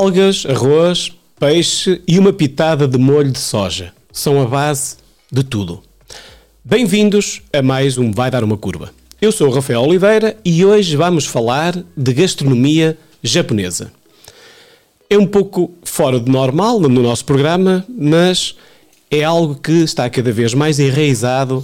Algas, arroz, peixe e uma pitada de molho de soja são a base de tudo. Bem-vindos a mais um Vai Dar uma Curva. Eu sou o Rafael Oliveira e hoje vamos falar de gastronomia japonesa. É um pouco fora do normal no nosso programa, mas é algo que está cada vez mais enraizado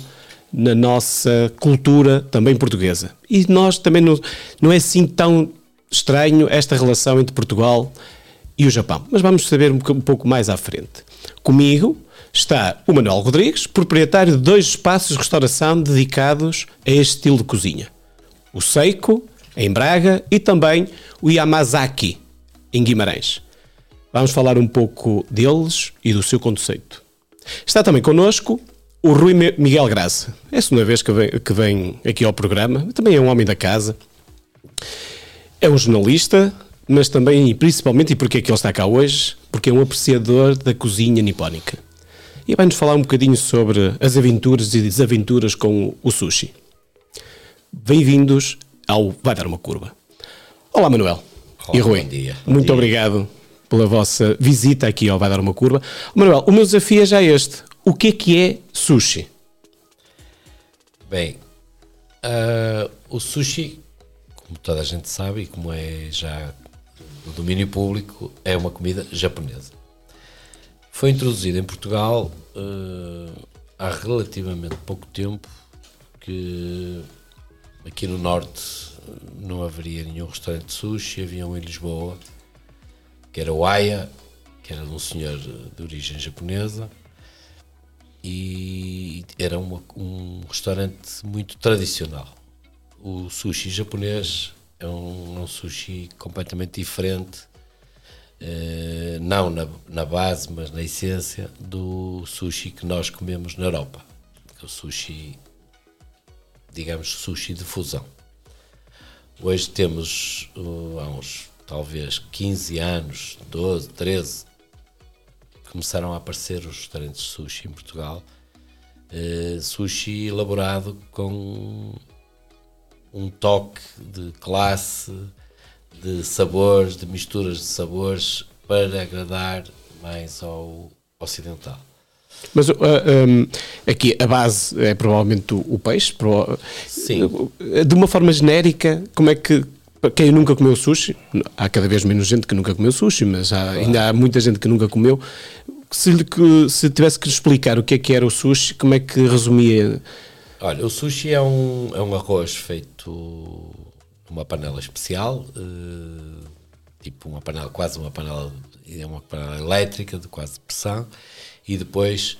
na nossa cultura também portuguesa. E nós também não, não é assim tão estranho esta relação entre Portugal e o Japão. Mas vamos saber um pouco mais à frente. Comigo está o Manuel Rodrigues, proprietário de dois espaços de restauração dedicados a este estilo de cozinha. O Seiko, em Braga, e também o Yamazaki, em Guimarães. Vamos falar um pouco deles e do seu conceito. Está também connosco o Rui Miguel Graça. É a segunda vez que vem, que vem aqui ao programa. Também é um homem da casa. É um jornalista, mas também e principalmente, e porque é que ele está cá hoje? Porque é um apreciador da cozinha nipónica. E vai-nos falar um bocadinho sobre as aventuras e desaventuras com o sushi. Bem-vindos ao Vai Dar Uma Curva. Olá, Manuel. Olá, e Rui. Bom dia. Bom Muito dia. obrigado pela vossa visita aqui ao Vai Dar Uma Curva. Manuel, o meu desafio é já este. O que é que é sushi? Bem, ah, o sushi, como toda a gente sabe e como é já do domínio público, é uma comida japonesa. Foi introduzido em Portugal ah, há relativamente pouco tempo, que aqui no Norte não haveria nenhum restaurante de sushi, havia um em Lisboa, que era o Aya, que era de um senhor de origem japonesa, e era uma- um restaurante muito tradicional. O sushi japonês é um, um sushi completamente diferente, eh, não na, na base, mas na essência, do sushi que nós comemos na Europa. É o sushi, digamos, sushi de fusão. Hoje temos, uh, há uns talvez 15 anos, 12, 13, começaram a aparecer os restaurantes de sushi em Portugal. Eh, sushi elaborado com um toque de classe, de sabores, de misturas de sabores para agradar mais ao ocidental. Mas ah, hum, aqui a base é provavelmente o, o peixe. prova- Sim. De uma forma genérica, como é que. para Quem nunca comeu sushi, há cada vez menos gente que nunca comeu sushi, mas há- ainda há muita gente que nunca comeu. Se, que- se tivesse que explicar o que é que era o sushi, como é que resumia? Olha, o sushi é um, é um arroz feito numa panela especial, eh, tipo uma panela, quase uma panela, é uma panela elétrica de quase pressão, e depois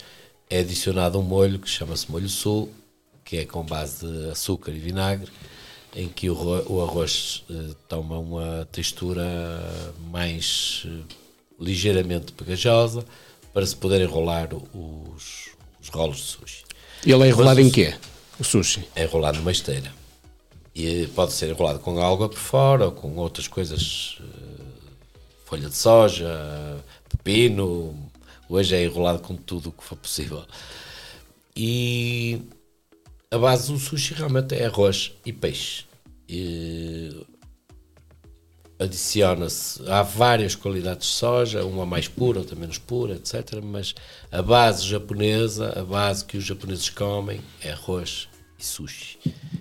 é adicionado um molho que chama-se molho sul, que é com base de açúcar e vinagre, em que o, ro- o arroz eh, toma uma textura mais eh, ligeiramente pegajosa para se poder enrolar os, os rolos de sushi Ele é enrolado Mas em quê? O sushi. é enrolado numa esteira. E pode ser enrolado com alga por fora ou com outras coisas, eh, folha de soja, pepino. Hoje é enrolado com tudo o que for possível. E a base do sushi realmente é arroz e peixe. E adiciona-se, há várias qualidades de soja, uma mais pura, outra menos pura, etc. Mas a base japonesa, a base que os japoneses comem é arroz e sushi.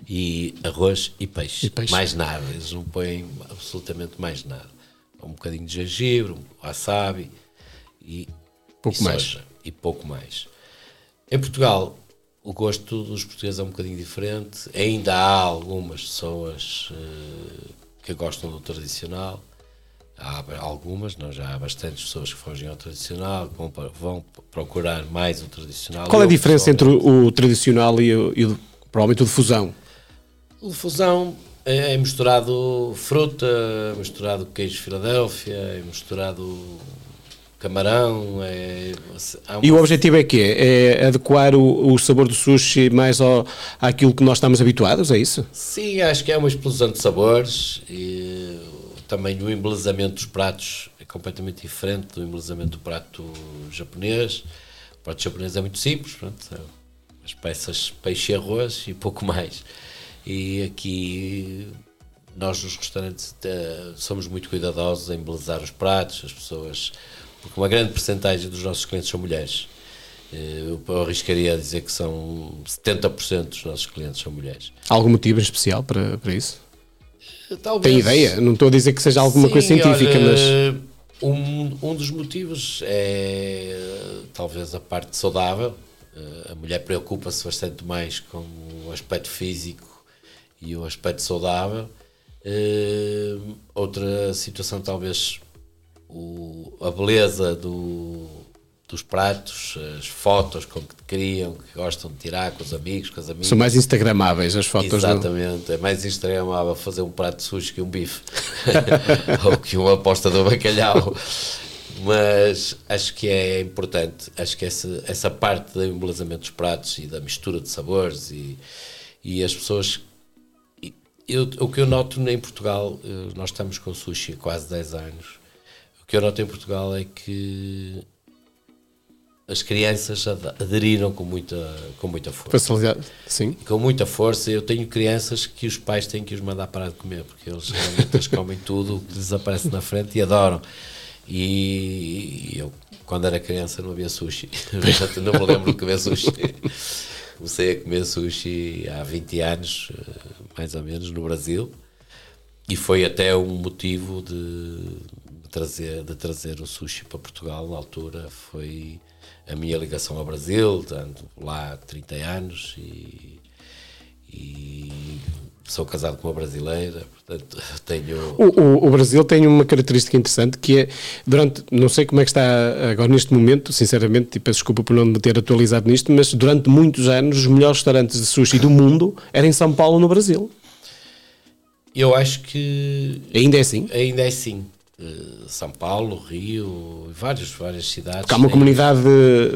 E arroz e peixe. E peixe. Mais nada, eles não põem absolutamente mais nada. Um bocadinho de gengibre, um wasabi e, Pouco e mais. soja, E pouco mais. Em Portugal, o gosto dos portugueses é um bocadinho diferente. Ainda há algumas pessoas eh, que gostam do tradicional. Há algumas, não, já há bastantes pessoas que fogem ao tradicional, vão, vão procurar mais o tradicional. Qual é a diferença entre o tradicional e o, e o- provavelmente o de fusão? O de fusão é, é misturado fruta, é misturado queijo Filadélfia, é misturado camarão. É, há E o uma- objetivo é que é adequar o, o sabor do sushi mais ao, àquilo que nós estamos habituados, é isso? Sim, acho que é uma explosão de sabores e também o embelezamento dos pratos é completamente diferente do embelezamento do prato japonês. O prato japonês é muito simples, pronto, são as peças peixe e arroz e pouco mais. E aqui nós nos restaurantes uh, somos muito cuidadosos em embelezar os pratos, as pessoas, porque uma grande porcentagem dos nossos clientes são mulheres. Uh, eu arriscaria a dizer que são 70% dos nossos clientes são mulheres. Algum motivo especial para, para isso? Talvez. Tem ideia? Não estou a dizer que seja alguma Sim, coisa científica, olha, mas. Um, um dos motivos é talvez a parte saudável. A mulher preocupa-se bastante mais com o aspecto físico e o aspecto saudável. Uh, outra situação, talvez, o, a beleza do, dos pratos, as fotos com que criam, que gostam de tirar com os amigos, com as amigas. São mais instagramáveis as fotos. Exatamente, do... é mais instagramável fazer um prato de sushi que um bife ou que uma aposta do bacalhau. Mas acho que é importante, acho que essa, essa parte do embelezamento dos pratos e da mistura de sabores e, e as pessoas eu, o que eu noto em Portugal, eh, nós estamos com sushi há quase 10 anos, o que eu noto em Portugal é que as crianças aderiram com muita, com muita força. Facilidade, sim. Com muita força. Eu tenho crianças que os pais têm que os mandar parar de comer, porque eles realmente comem tudo o que lhes aparece na frente e adoram. E eu, quando era criança, não havia sushi. não me lembro de comer sushi. Comecei a comer sushi há 20 anos, mais ou menos, no Brasil. E foi até um motivo de trazer, de trazer o sushi para Portugal na altura. Foi a minha ligação ao Brasil, tanto lá há 30 anos e, e sou casado com uma brasileira, portanto tenho... O, o, o, Brasil tem uma característica interessante que é, durante, não sei como é que está agora neste momento, sinceramente, e peço desculpa por não me ter atualizado nisto, mas durante muitos anos os melhores restaurantes de sushi do mundo eram em São Paulo, no Brasil. Eu acho que... Ainda é assim? Ainda é sim. Eh, São Paulo, Rio, várias, várias cidades. Porque há uma comunidade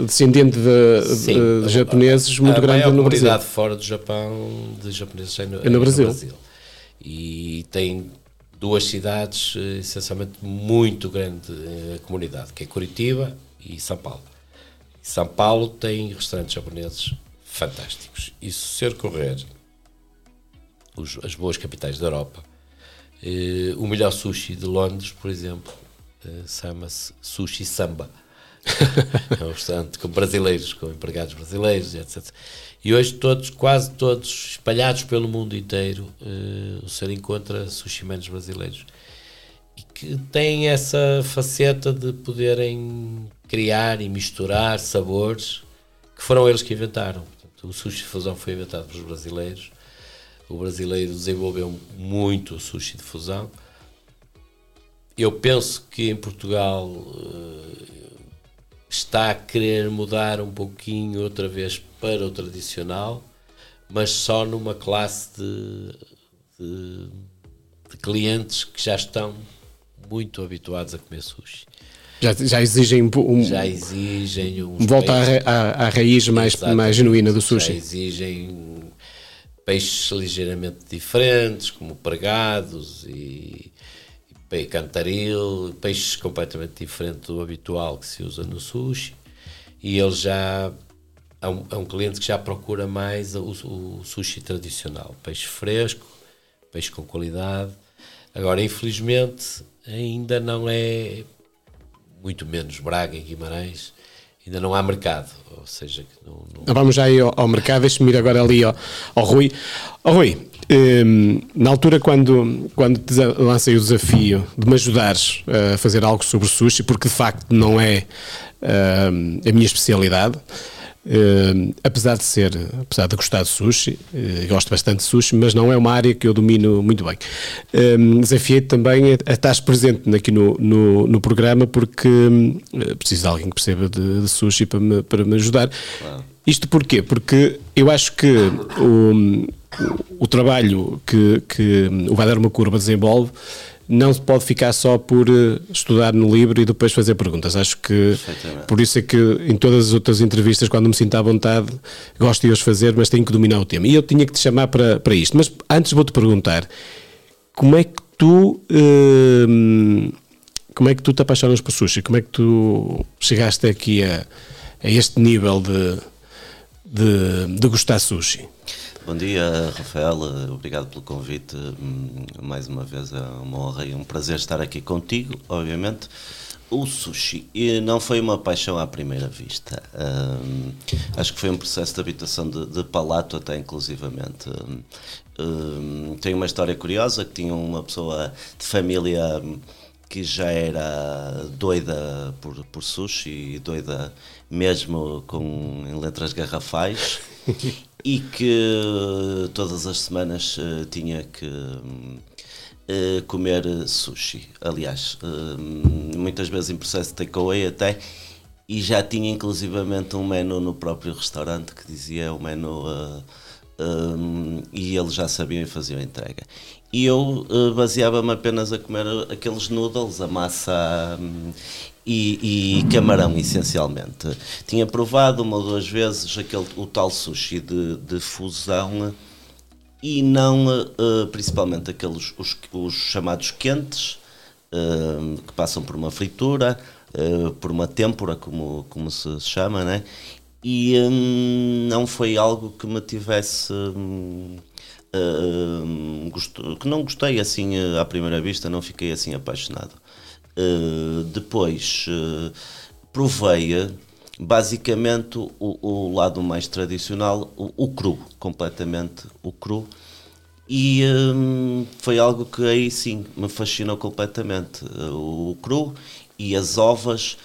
descendente de, Sim, de, de japoneses muito a grande no Brasil. A comunidade fora do Japão de japoneses é no, é no, Brasil. no Brasil. E tem duas cidades eh, essencialmente muito grande a eh, comunidade, que é Curitiba e São Paulo. São Paulo tem restaurantes japoneses fantásticos. E se ser correr os, as boas capitais da Europa, Uh, o melhor sushi de Londres, por exemplo, uh, chama-se Sushi Samba. é um restaurante com brasileiros, com empregados brasileiros, etc. E hoje todos, quase todos, espalhados pelo mundo inteiro, uh, o senhor encontra sushi manos brasileiros. E que têm essa faceta de poderem criar e misturar sabores que foram eles que inventaram. Portanto, o sushi fusão foi inventado pelos brasileiros o brasileiro desenvolveu muito o sushi de fusão. Eu penso que em Portugal uh, está a querer mudar um pouquinho outra vez para o tradicional, mas só numa classe de, de, de clientes que já estão muito habituados a comer sushi. Já, já exigem um, já exigem um volta à, à, raiz mais, mais genuína do sushi. Já exigem peixes ligeiramente diferentes, como pregados e, e cantaril, peixes completamente diferentes do habitual que se usa no sushi. E ele já é um, é um cliente que já procura mais o, o, sushi tradicional, peixe fresco, peixe com qualidade. Agora, infelizmente, ainda não é muito menos Braga e Guimarães ainda não há mercado. Ou seja, não, não... Vamos já aí ao, ao mercado, deixe-me ir agora ali ao, ao Rui. Rui, um, na altura quando, quando te lancei o desafio de me ajudares a fazer algo sobre sushi, porque de facto não é um, a minha especialidade, Uh, apesar de ser, apesar de gostar de sushi, uh, gosto bastante de sushi, mas não é uma área que eu domino muito bem. Uh, Desafiei-te também a, a estar presente aqui no, no, no programa porque preciso de alguém que perceba de, de sushi para me, para me ajudar. Isto porquê? Porque eu acho que o, o, o trabalho que, que o Vai Dar Uma Curva desenvolve não se pode ficar só por eh, estudar no livro e depois fazer perguntas. Acho que por isso é que em todas as outras entrevistas, quando me sinto à vontade, gosto de os fazer, mas tenho que dominar o tema. E eu tinha que te chamar para, para isto. Mas antes vou-te perguntar como é que tu. Hum, como é que tu te apaixonas por sushi? Como é que tu chegaste aqui a, a este nível de, de, de gostar sushi? Bom dia, Rafael. Obrigado pelo convite. Hum, mais uma vez é uma honra e um prazer estar aqui contigo, obviamente. O sushi e não foi uma paixão à primeira vista. Hum, acho que foi um processo de habitação de, de palato, até inclusivamente. Hum, tem uma história curiosa que tinha uma pessoa de família que já era doida por, por sushi e doida mesmo com em letras garrafais e que todas as semanas uh, tinha que uh, comer sushi. Aliás, uh, muitas vezes em processo de takeaway até, e já tinha inclusivamente um menu no próprio restaurante que dizia o menu. Um, e eles já sabiam e faziam a entrega. E eu baseava-me apenas a comer aqueles noodles, a massa um, e, e, camarão, essencialmente. Tinha provado uma ou duas vezes aquele, o tal sushi de, de fusão e não, uh, principalmente aqueles, os, os chamados quentes, uh, que passam por uma fritura, uh, por uma têmpora, como, como se chama, né? e um, não foi algo que me tivesse. Que não gostei assim à primeira vista, não fiquei assim apaixonado. Eh, depois uh, provei basicamente o, o, lado mais tradicional, o, o, cru, completamente o cru. E foi algo que aí sim me fascinou completamente. O cru e as ovas,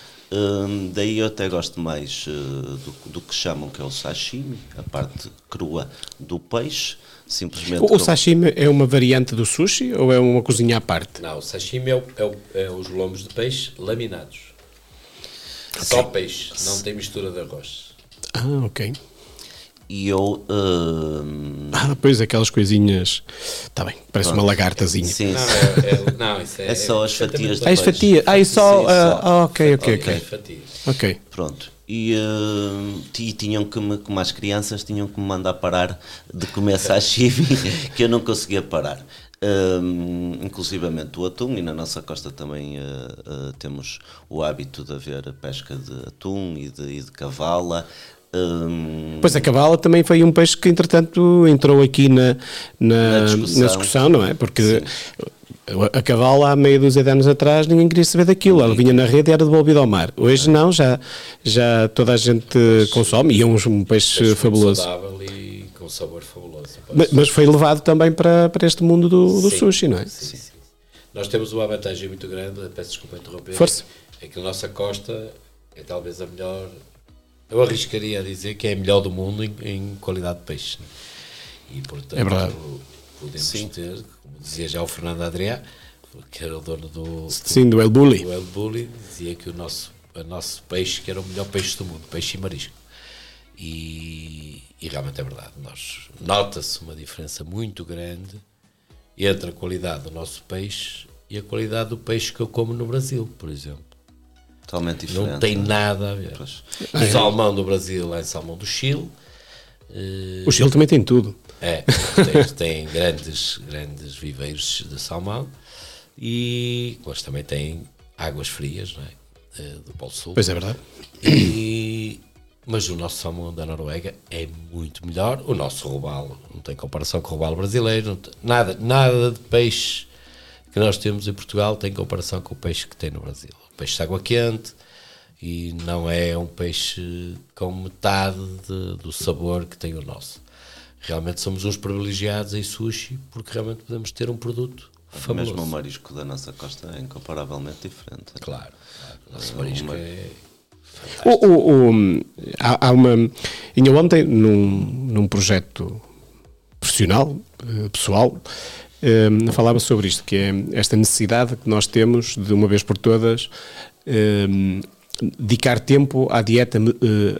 daí eu até gosto mais do, do, que chamam que é o sashimi, a parte crua do peixe simplesmente. O, o sashimi é uma variante do sushi ou é uma cozinha à parte? Não, o sashimi é, o, é, o, é os lombos de peixe laminados. Okay. Só peixe, não tem mistura de arroz. Ah, ok. E eu. Uh... Ah, pois aquelas coisinhas. Está bem, parece Pronto. uma lagartazinha. Sim, não, é, é, não, isso é, é só as fatias de Ah, as fatias. Ah, e só. Sim, uh, só. ok, ok, ok. Ok. Pronto e, uh, e tinham que me, como as crianças, tinham que me mandar parar de comer sashimi, que eu não conseguia parar. Um, inclusivamente o atum, e na nossa costa também uh, uh, temos o hábito de haver pesca de atum e de, e de cavala. Um, pois a cavala também foi um peixe que, entretanto, entrou aqui na, na, na, discussão. na discussão. não é? Porque Sim. A cavalo, há meia dúzia de anos atrás, ninguém queria saber daquilo. Ela vinha na rede e era devolvida ao mar. Hoje não, já, já toda a gente consome e é um, um peixe, peixe fabuloso. saudável e com sabor fabuloso. Mas, mas, foi levado também para, para este mundo do, do sim, sushi, não é? Sim, sim. Nós temos uma vantagem muito grande, peço desculpa interromper. Força. É que a nossa costa é talvez a melhor. Eu arriscaria a dizer que é a melhor do mundo em, em qualidade de peixe. E portanto. É verdade podemos Sim. ter, dizia já o Fernando Adriá, que era o dono do, Sim, do El Bulli. Do El Bulli, dizia que o nosso, o nosso peixe que era o melhor peixe do mundo, peixe e marisco. E, e realmente é verdade. Nós nota-se uma diferença muito grande entre a qualidade do nosso peixe e a qualidade do peixe que eu como no Brasil, por exemplo. Totalmente diferente. Não tem nada a ver. Pois. O salmão do Brasil é salmão do Chile. O Chile também tem tudo. É, tem, tem grandes, grandes viveiros de salmão e mas também tem águas frias, não é? Do Polo Sul. Pois é verdade. E, mas o nosso salmão da Noruega é muito melhor. O nosso robalo não tem comparação com o robalo brasileiro. Tem, nada, nada de peixe que nós temos em Portugal tem comparação com o peixe que tem no Brasil. O peixe de água quente e não é um peixe com metade de, do sabor que tem o nosso realmente somos uns privilegiados em sushi porque realmente podemos ter um produto famoso. Mesmo o marisco da nossa costa é incomparavelmente diferente. Claro, claro. o nosso marisco uma... é. O, o, o, há, há, uma. Ainda ontem, num, num projeto profissional, eh, pessoal, eh, falava sobre isto, que é esta necessidade que nós temos de uma vez por todas eh, dedicar tempo à dieta uh,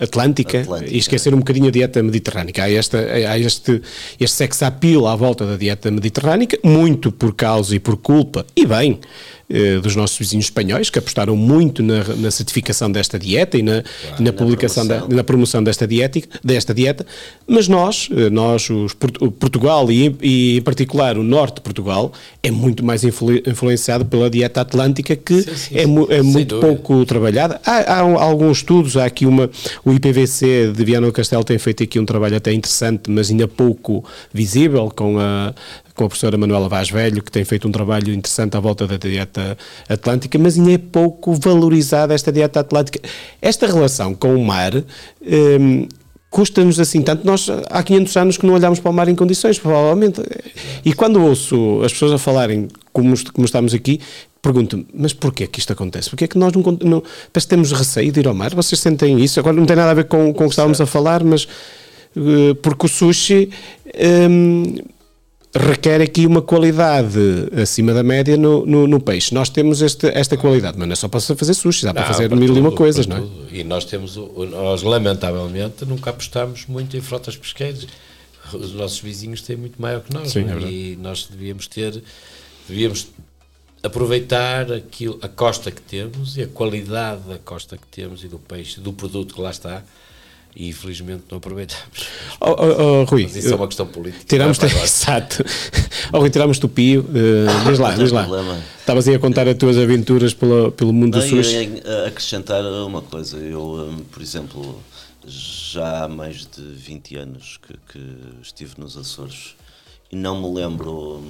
atlântica, atlântica, e esquecer um bocadinho a dieta mediterrânica. Há, esta, há este, este sex appeal à volta da dieta mediterrânica, muito por causa e por culpa, e bem, eh, dos nossos vizinhos espanhóis, que apostaram muito na, na certificação desta dieta e na, claro, na publicação, na promoção. Da, na promoção desta, diética, desta dieta, mas nós, eh, nós os, Portugal e, e, em particular o norte de Portugal, é muito mais influ, influenciado pela dieta atlântica que sim, sim, é, é muito pouco trabalhada. Há, há, alguns estudos, há aqui uma, o IPVC de Viana do Castelo tem feito aqui um trabalho até interessante, mas ainda pouco visível, com a, com a professora Manuela Vaz Velho, que tem feito um trabalho interessante à volta da dieta atlântica, mas ainda é pouco valorizada esta dieta atlântica. Esta relação com o mar hum, custa-nos assim tanto. Nós há 500 anos que não olhamos para o mar em condições, provavelmente. E quando ouço as pessoas a falarem como, como estamos aqui, pergunto-me, mas porquê que isto acontece? Porquê que nós não, não parece que temos receio de ir ao mar? Vocês sentem isso? Agora não tem nada a ver com, com o que estávamos a falar, mas uh, porque o sushi um, requer aqui uma qualidade acima da média no, no, no, peixe. Nós temos este, esta qualidade, mas não é só para fazer sushi, dá não, para fazer para mil e uma coisas, não é? E nós temos, nós lamentavelmente nunca apostamos muito em frotas pesqueiras. Os nossos vizinhos têm muito maior que nós, Sim, é? e nós devíamos ter, devíamos aproveitar aquilo, a costa que temos e a qualidade da costa que temos e do peixe, do produto que lá está e infelizmente não aproveitamos. Oh, oh, oh, Rui, Mas isso é uma questão política. Tiramos, te... exato. Oh, Rui, tiramos o pio. Uh, diz lá, diz lá. Estavas aí a contar as tuas aventuras pelo, pelo mundo do SUS. Eu acrescentar uma coisa. Eu, um, por exemplo, já há mais de 20 anos que, que estive nos Açores e não me lembro uh,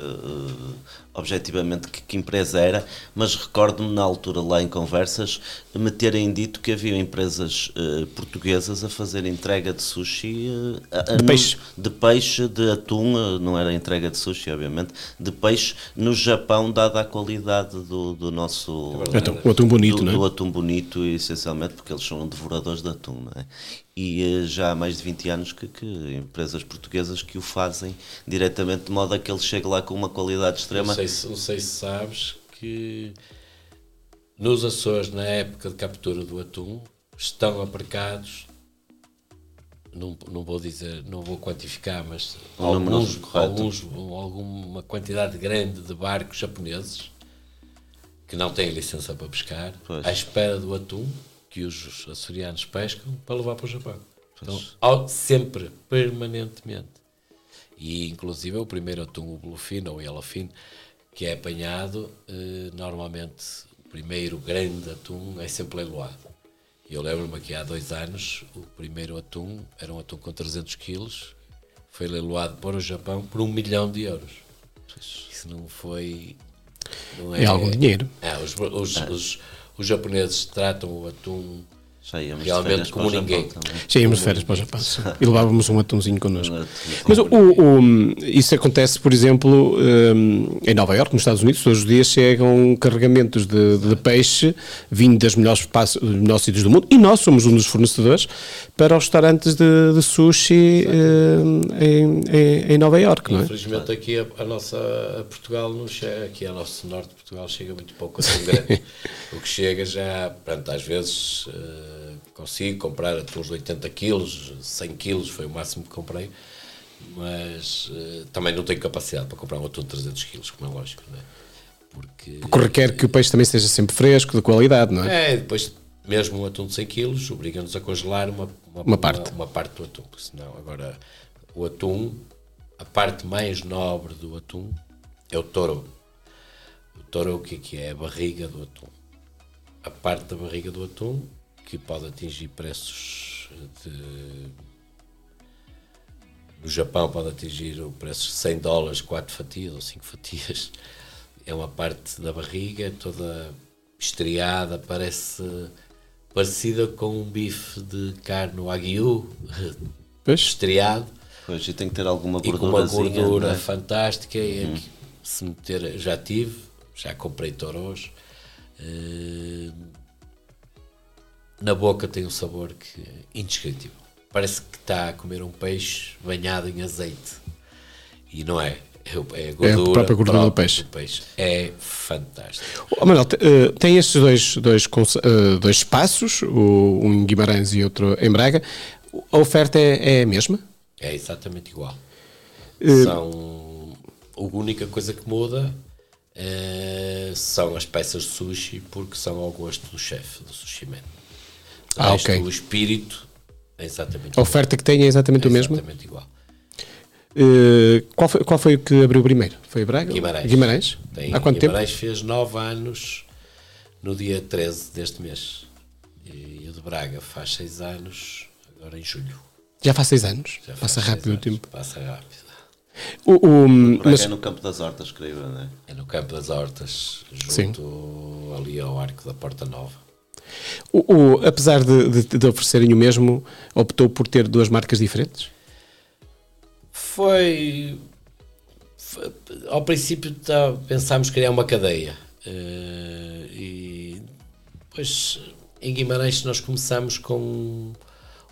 uh, objetivamente que, que, empresa era, mas recordo-me na altura lá em conversas me terem dito que havia empresas uh, portuguesas a fazer entrega de sushi uh, de, peixe. de peixe, de atum, uh, não era entrega de sushi obviamente, de peixe no Japão dada a qualidade do, do nosso atum, o atum bonito, do, não é? do atum bonito essencialmente porque eles são devoradores de atum, não é? E já há mais de 20 anos que, que empresas portuguesas que o fazem diretamente de modo a que ele chegue lá com uma qualidade extrema sei se, não sei se sabes que nos Açores, na época de captura do atum, estão aparcados, não, não vou dizer, não vou quantificar, mas alguns, alguns, alguma quantidade grande de barcos japoneses que não têm licença para pescar, pois. à espera do atum que os açorianos pescam para levar para o Japão. Então, sempre, permanentemente. E inclusive o primeiro atum, o bluefin ou o yellowfin, que é apanhado, eh, normalmente o primeiro grande atum é sempre leiloado. Eu lembro-me que há dois anos o primeiro atum era um atum com 300 quilos, foi leiloado para o Japão por um milhão de euros. Isso não foi. Não é, é algum dinheiro. É, os, os, os, os japoneses tratam o atum já íamos Realmente como ninguém. De férias para o Japão. Sim. E levávamos um atumzinho connosco. Mas o, o, isso acontece, por exemplo, um, em Nova Iorque, nos Estados Unidos, todos os dias chegam carregamentos de, de peixe vindo das melhores, dos melhores sítios do mundo e nós somos um dos fornecedores para os restaurantes de, de sushi um, em, em, em, Nova Iorque. Não é? Infelizmente aqui a, a nossa a Portugal não chega, aqui a nosso norte de Portugal chega muito pouco assim grande. o que chega já, pronto, às vezes. Uh, consigo comprar atuns de 80 quilos, 100 quilos foi o máximo que comprei, mas uh, também não tenho capacidade para comprar um atum de 300 quilos, como é lógico, não é? Porque, Porque requer que o peixe também esteja sempre fresco, de qualidade, não é? É, depois mesmo um atum de 100 quilos obriga-nos a congelar uma, uma, uma parte. Uma, uma, parte do atum, senão agora o atum, a parte mais nobre do atum é o touro. O touro o que é que é? A barriga do atum. A parte da barriga do atum que pode atingir preços de. No Japão pode atingir o preço de 100 dólares, 4 fatias ou 5 fatias. É uma parte da barriga toda estriada, parece parecida com um bife de carne wagyu estriado. Pois, e tem que ter alguma gordura. E com uma gordura é? fantástica. Uhum. E se meter, já tive, já comprei toros. Uh, na boca tem um sabor que indescritível. Parece que está a comer um peixe banhado em azeite. E não é. É, é a, gordura é a própria gordura do peixe. do peixe. É fantástico. Oh, Manuel, eh, tem estes dois, dois, uh, dois espaços, um em Guimarães e outro em Braga. A oferta é, é a mesma? É exatamente igual. Uh, São. A única coisa que muda eh, são as peças de sushi porque são ao gosto do chefe, do sushi man. Ah, Resto, ok. O espírito é exatamente A oferta que tem é exatamente o mesmo? Exatamente igual. Eh, qual, foi, qual foi o que abriu primeiro? Foi Braga? Guimarães. Guimarães? Tem, Há quanto Guimarães fez 9 anos no dia 13 deste mês. E o de Braga faz 6 anos agora em julho. tempo? Já faz seis anos. Já Passa rápido o anos. tempo. Passa rápido. O, o- mas, é no campo das hortas, creio eu, não é? É no Campo das Hortas, Sim. junto ali ao Arco da Porta Nova. o- o- apesar de, de, de oferecerem o mesmo, optou por ter duas marcas diferentes? Foi. foi- ao princípio tá, pensámos criar uma cadeia. Eh, e depois em Guimarães nós começamos com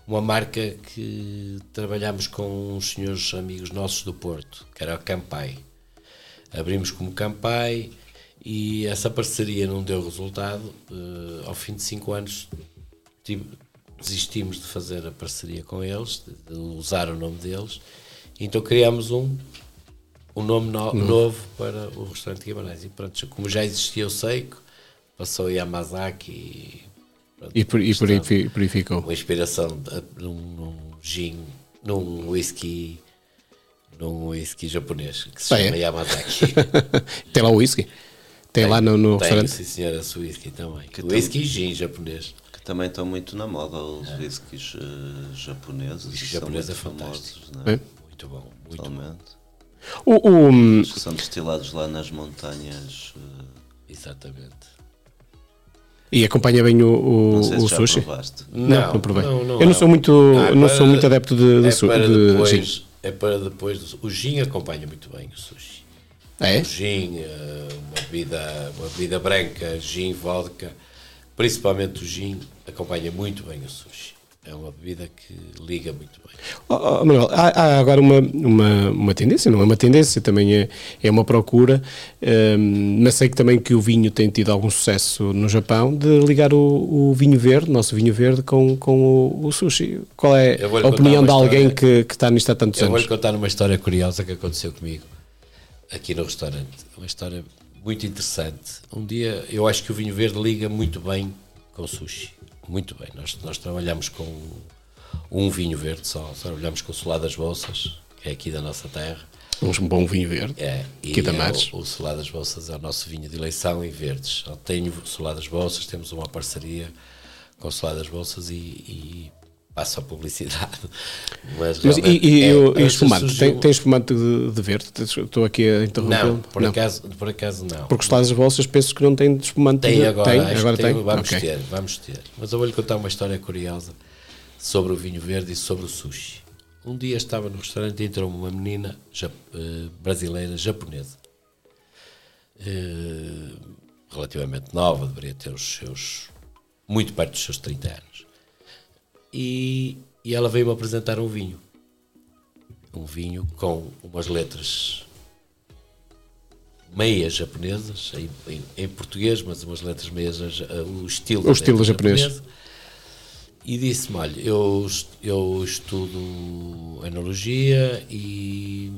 uma marca que trabalhámos com uns senhores amigos nossos do Porto, que era a Campai. Abrimos como Campai e essa parceria não deu resultado. Eh, ao fim de cinco anos tive- desistimos de fazer a parceria com eles, de, de usar o nome deles, então criámos um, um nome no- novo para o restaurante Guimarães. E pronto, como já existia o Seiko, passou a Yamazaki e, pronto, E por, e por aí, está fi- por aí ficou. uma inspiração de- num, num gin, num whisky, num whisky japonês que se Ah, é? chama Yamazaki. Tem lá o whisky? Tem, lá no, no Tem, restaurante? sim senhora, esse whisky também. Que whisky e gin japonês. Que também estão muito na moda os whiskies eh, japoneses. Whisky são japonês muito é famosos, é? É? Muito bom, muito bom. Totalmente. O, o- Os que são destilados lá nas montanhas. eh, Exatamente. E acompanha bem o, o, não sei se o sushi? provaste. Não, não provei. não, eu não é. sou muito, Ah, é não para- sou muito adepto de, de, é su- para de depois, gin. É para depois. O gin acompanha muito bem o sushi. É? O gin, eh, uma bebida, uma bebida branca, gin, vodka, principalmente o gin, acompanha muito bem o sushi. É uma bebida que liga muito bem. Oh, oh, Manuel, há, há agora uma, uma, uma tendência, não é uma tendência, também é, é uma procura, hum, mas sei que também que o vinho tem tido algum sucesso no Japão, de ligar o, o vinho verde, nosso vinho verde, com, com o, o sushi. Qual é Eu a opinião de alguém história. que, que está nisto há tantos Eu anos? vou-lhe contar uma história curiosa que aconteceu comigo aqui no restaurante. Uma história muito interessante. Um dia, eu acho que o vinho verde liga muito bem com o sushi. Muito bem. Nós, nós trabalhamos com um vinho verde só. Trabalhamos com o Solar das Bolsas, que é aqui da nossa terra. Um bom vinho verde. É, e Aqui da é o, o Solar das Bolsas é o nosso vinho de eleição em verdes. Tenho o Solar das Bolsas, temos uma parceria com o Solar das Bolsas e, e passo a publicidade. Mas, Mas e, e, é- o- e espumante? surgiu- Tem, tem espumante de, de verde? Estou aqui a interrompê-lo. Não, por, Acaso, por acaso não. Porque os lados das bolsas penso que não tem de espumante Tem de... agora, tem? agora tem, tem? vamos Ok. ter, vamos ter. Mas eu vou-lhe contar uma história curiosa sobre o vinho verde e sobre o sushi. Um dia estava no restaurante e entrou uma menina ja- eh, brasileira japonesa. Eh, relativamente nova, deveria ter os seus muito perto dos seus 30 anos. E, e ela veio-me apresentar um vinho. Um vinho com umas letras meias japonesas, em, em- em português, mas umas letras meias, o estilo, O estilo japonês. japonesa. E disse-me: Olha, eu, eu estudo enologia e,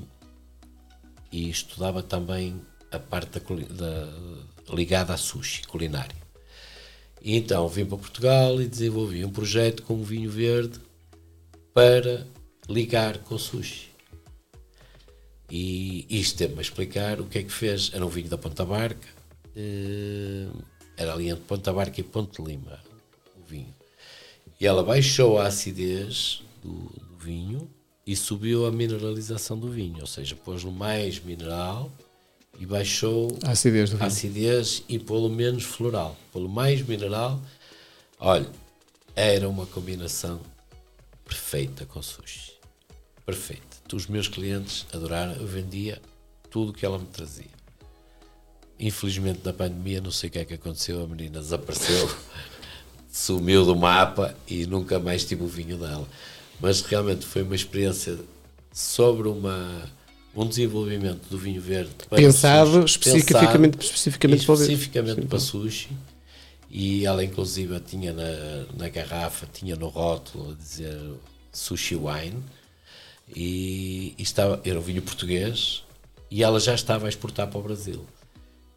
e estudava também a parte da, da- ligada a sushi, culinária. E então vim para Portugal e desenvolvi um projeto com um vinho verde para ligar com o sushi. E isto teve-me a explicar o que é que fez. Era um vinho da Ponta Barca, eh, era ali entre Ponta Barca e Ponte Lima, o vinho. E ela baixou a acidez do, do vinho e subiu a mineralização do vinho, ou seja, pôs-no mais mineral e baixou A acidez do a acidez e pô-lo menos floral, pô-lo mais mineral. Olha, era uma combinação perfeita com sushi. Perfeita. Os meus clientes adoraram, eu vendia tudo o que ela me trazia. Infelizmente, na pandemia, não sei o que é que aconteceu, a menina desapareceu, sumiu do mapa e nunca mais tive o vinho dela. Mas realmente foi uma experiência sobre uma, um desenvolvimento do vinho verde para Pensado sushi. especificamente, especificamente para especificamente para sushi. E ela, inclusive, tinha na, na garrafa, tinha no rótulo a dizer sushi wine. E, e estava, era um vinho português e ela já estava a exportar para o Brasil.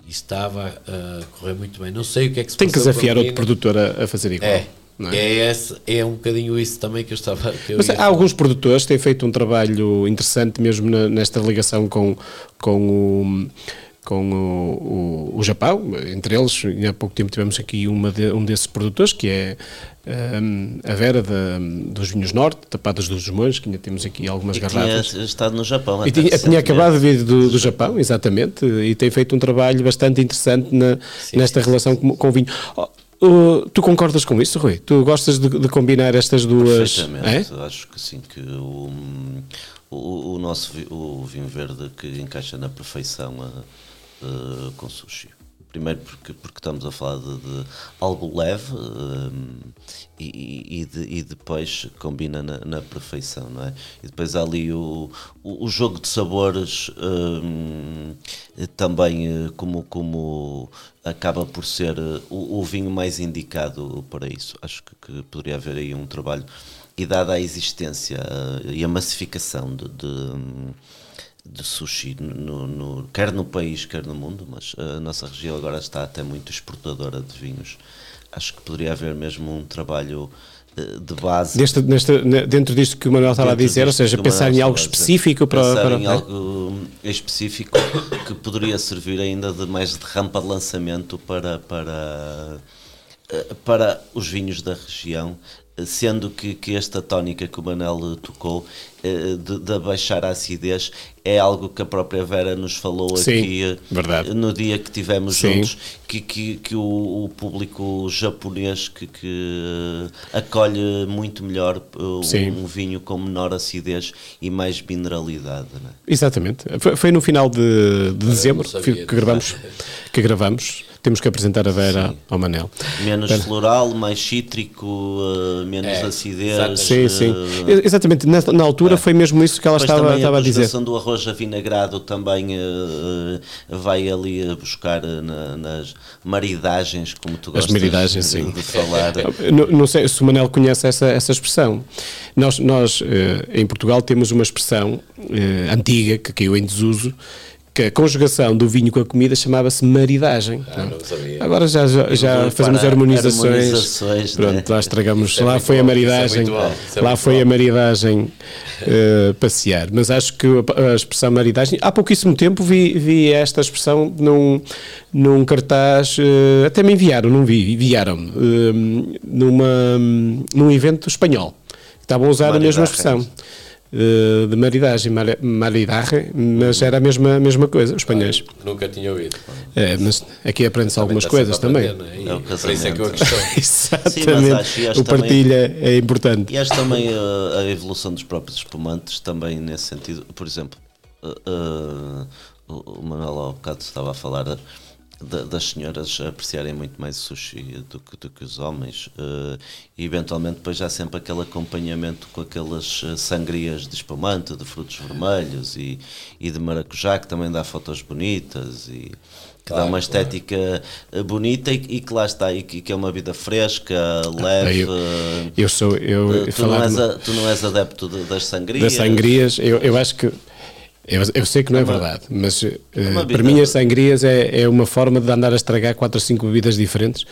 e estava a correr muito bem. Não sei o que é que se Tem que desafiar outro produtor a, a fazer igual. É, não é? esse, é um bocadinho isso também que eu estava. Que eu Mas há falar. alguns produtores que têm feito um trabalho interessante mesmo nesta ligação com, com o com o, o, o Japão, entre eles, há pouco tempo tivemos aqui uma de- um desses produtores, que é hum, a Vera da- dos Vinhos Norte, Tapadas dos Montes, que ainda temos aqui algumas E garrafas. tinha estado no Japão. E tinha, tinha acabado de vir do, do Japão, exatamente, e tem feito um trabalho bastante interessante na- nesta relação com, com o vinho. Oh, oh, tu concordas com isso, Rui? Tu gostas de, de combinar estas duas? Perfeitamente, É? acho que sim, que o, o, o nosso o vinho verde que encaixa na perfeição eh, eh, com sushi. Primeiro porque, porque estamos a falar de, de algo leve eh, e, e, de- e depois combina na, na perfeição, não é? E depois há ali o, o, jogo de sabores eh, também eh, como, como acaba por ser eh, o, o vinho mais indicado para isso. Acho que, que poderia haver aí um trabalho e dada a existência eh, e a massificação de, de, de sushi, no, no- quer no país, quer no mundo, mas a nossa região agora está até muito exportadora de vinhos. Acho que poderia haver mesmo um trabalho eh, de base Deste, neste, ne- dentro disto que o Manuel estava a dizer, ou seja, pensar em algo específico para. Pensar para em algo específico que poderia servir ainda de mais de rampa de lançamento para, para, eh, para os vinhos da região, eh, sendo que, que esta tónica que o Manel tocou eh, de, de abaixar a acidez é algo que a própria Vera nos falou Sim, aqui verdade. no dia que tivemos Sim. juntos que, que, que o, o público japonês que, que eh, acolhe muito melhor eh, Sim. um vinho com menor acidez e mais mineralidade. Não é? Exatamente. Foi, foi no final de, de dezembro sabia que, disso. gravamos, que gravamos. Temos que apresentar a Vera ao Manel. Menos floral, mais cítrico, eh, menos É, acidez. exatamente. Sim, sim. eh, Ex- Exatamente. Na, na altura foi mesmo isso que ela Depois estava, estava a dizer. conjugação do arroz avinagrado também eh, vai ali a buscar na- nas maridagens, como tu As gostas maridagens, de, sim. de falar. Não, não sei se o Manel conhece essa, essa expressão. Nós, nós em Portugal, temos uma expressão antiga que caiu em desuso, que a conjugação do vinho com a comida chamava-se maridagem. Ah, sabia. Agora já, já, já fazemos harmonizações. harmonizações, Pronto, né? lá estragamos. É lá foi a bom, isso é maridagem. é lá foi bom. a maridagem eh, passear. Mas acho que a, a expressão maridagem. Há pouquíssimo tempo vi, vi esta expressão num, num cartaz. eh, até me enviaram, não vi, enviaram-me. eh, numa, num evento espanhol. Estavam a usar a mesma expressão. Eh, de maridagem, mari- maridaje, mas era a mesma, a mesma coisa, os espanhóis. Nunca tinha ouvido. É, mas aqui aprende-se algumas coisas a também. aprender, não É o E Por isso é que eu questão. Exatamente. acho- e acho o partilha é importante. E acho também uh, a evolução dos próprios espumantes, também nesse sentido. Por exemplo, uh, uh, o Manuel há bocado estava a falar da- das senhoras apreciarem muito mais o sushi do que, do que os homens. uh, e eventualmente depois há sempre aquele acompanhamento com aquelas uh, sangrias de espumante, de frutos vermelhos e, e de maracujá, que também dá fotos bonitas e que dá Claro, uma estética uh, bonita e, e que lá está, e que, que é uma vida fresca, leve. eu- Eu sou, eu, tu, não és a- tu não és adepto de- das sangrias? das sangrias, eu, eu acho que. Eu, eu sei que não é, verdade, mas uma para mim as sangrias é, é uma forma de andar a estragar 4 ou 5 bebidas diferentes,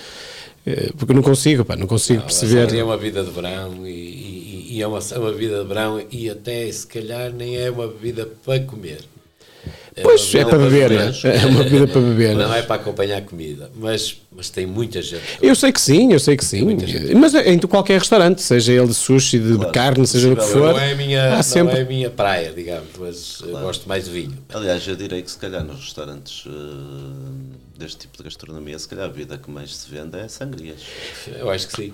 eh, porque eu não consigo, pá, não consigo perceber. É uma vida de verão e, e- e é uma, é uma vida de verão e até se calhar nem é uma bebida para comer. Pois, uma é bebida para beber, é uma bebida para beber. Não é para acompanhar a comida, mas, mas tem muita gente. Eu sei que sim, eu sei que sim, mas em qualquer restaurante, seja ele de sushi, de, Claro, carne, seja do que for, não é a minha, não sempre. é a minha praia, digamos, mas eu gosto mais de vinho. Aliás, eu direi que se calhar nos restaurantes uh, deste tipo de gastronomia, se calhar a vida que mais se vende é sangrias. Eu acho que sim.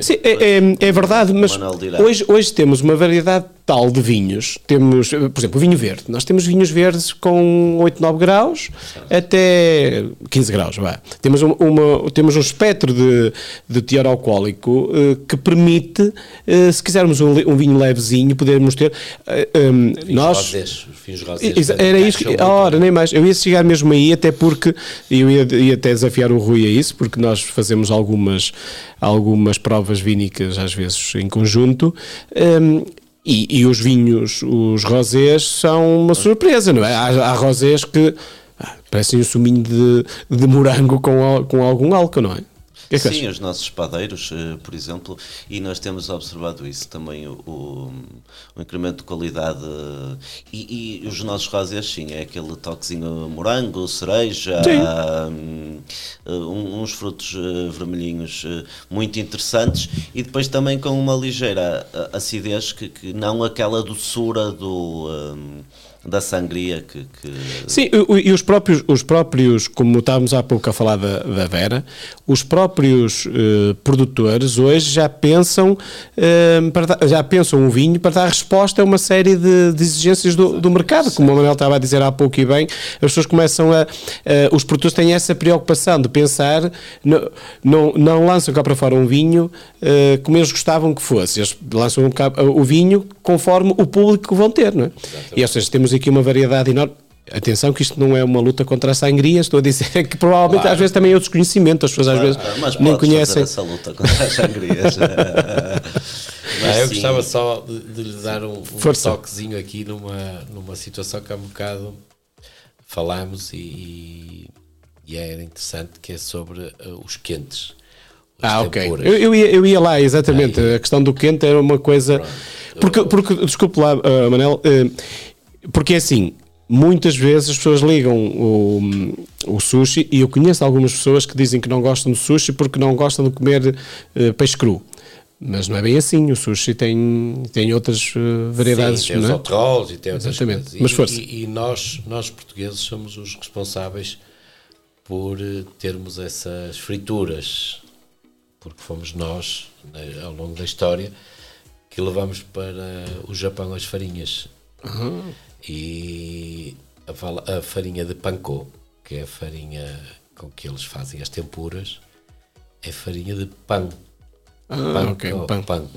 Sim, é, é- é verdade, mas hoje, hoje temos uma variedade tal de vinhos. Temos, eh, por exemplo, o vinho verde. Nós temos vinhos verdes com 8, 9 graus até 15 graus. Vá. Temos, um- uma, temos um espectro de, de teor alcoólico eh, que permite, eh, se quisermos um, um vinho levezinho, podermos ter. eh, um, Vinhos nós, rosés, os vinhos rosés. Era isso que. encaixam A muito hora, nem mais. Eu ia chegar mesmo aí, até porque eu ia, ia até desafiar o Rui a isso, porque nós fazemos algumas, algumas provas vínicas, às vezes em conjunto. hum, e, e os vinhos, os rosés, são uma surpresa, não é? Há, há rosés que. Ah, Parece um suminho de, de morango com, com algum álcool, não é? Que é que Sim, os nossos padeiros, eh, por exemplo, e nós temos observado isso também, o, o, o incremento de qualidade e, e os nossos rosés, sim, é aquele toquezinho morango, cereja, hum, eh, um- uns frutos eh, vermelhinhos muito interessantes e depois também com uma ligeira acidez, que, que não aquela doçura do, hum, da sangria que... que- Sim, e os próprios, os próprios, como estávamos há pouco a falar da, da Vera, os próprios eh, produtores hoje já pensam, eh, para já pensam um vinho para dar resposta a uma série de, de exigências do, do mercado, como o Manuel estava a dizer há pouco e bem, as pessoas começam a, eh, os produtores têm essa preocupação de pensar, no- não, não lançam cá para fora um vinho eh, como eles gostavam que fosse, eles lançam o vinho conforme o público que vão ter, não é? E ou seja, temos aqui uma variedade enorme. Atenção que isto não é uma luta contra a sangria, estou a dizer que provavelmente às vezes também é o desconhecimento, as pessoas às vezes Ah, mas nem conhecem. fazer essa luta contra as sangrias. Ah, eu sim. gostava só de, de lhe dar um, um toquezinho aqui numa, numa situação que há um bocado falámos e, e era interessante, que é sobre eh, os quentes. Ah, ok. Eu, eu ia, eu ia lá, exatamente. A questão do quente era uma coisa. Porque, porque desculpe lá, ah, Manel, eh, porque é assim. Muitas vezes as pessoas ligam o, o sushi e eu conheço algumas pessoas que dizem que não gostam do sushi porque não gostam de comer eh, peixe cru. Mas não é bem assim. O sushi tem, tem outras eh, variedades. Sim, tem os não é? hot rolls e tem outras Exatamente. coisas. Mas força. E, e nós, nós portugueses somos os responsáveis por eh, termos essas frituras, porque fomos nós, né, ao longo da história, que levamos para o Japão as farinhas. E a, farinha de panko, que é a farinha com que eles fazem as tempuras, é farinha de pão. Ah, ok, pão. pão.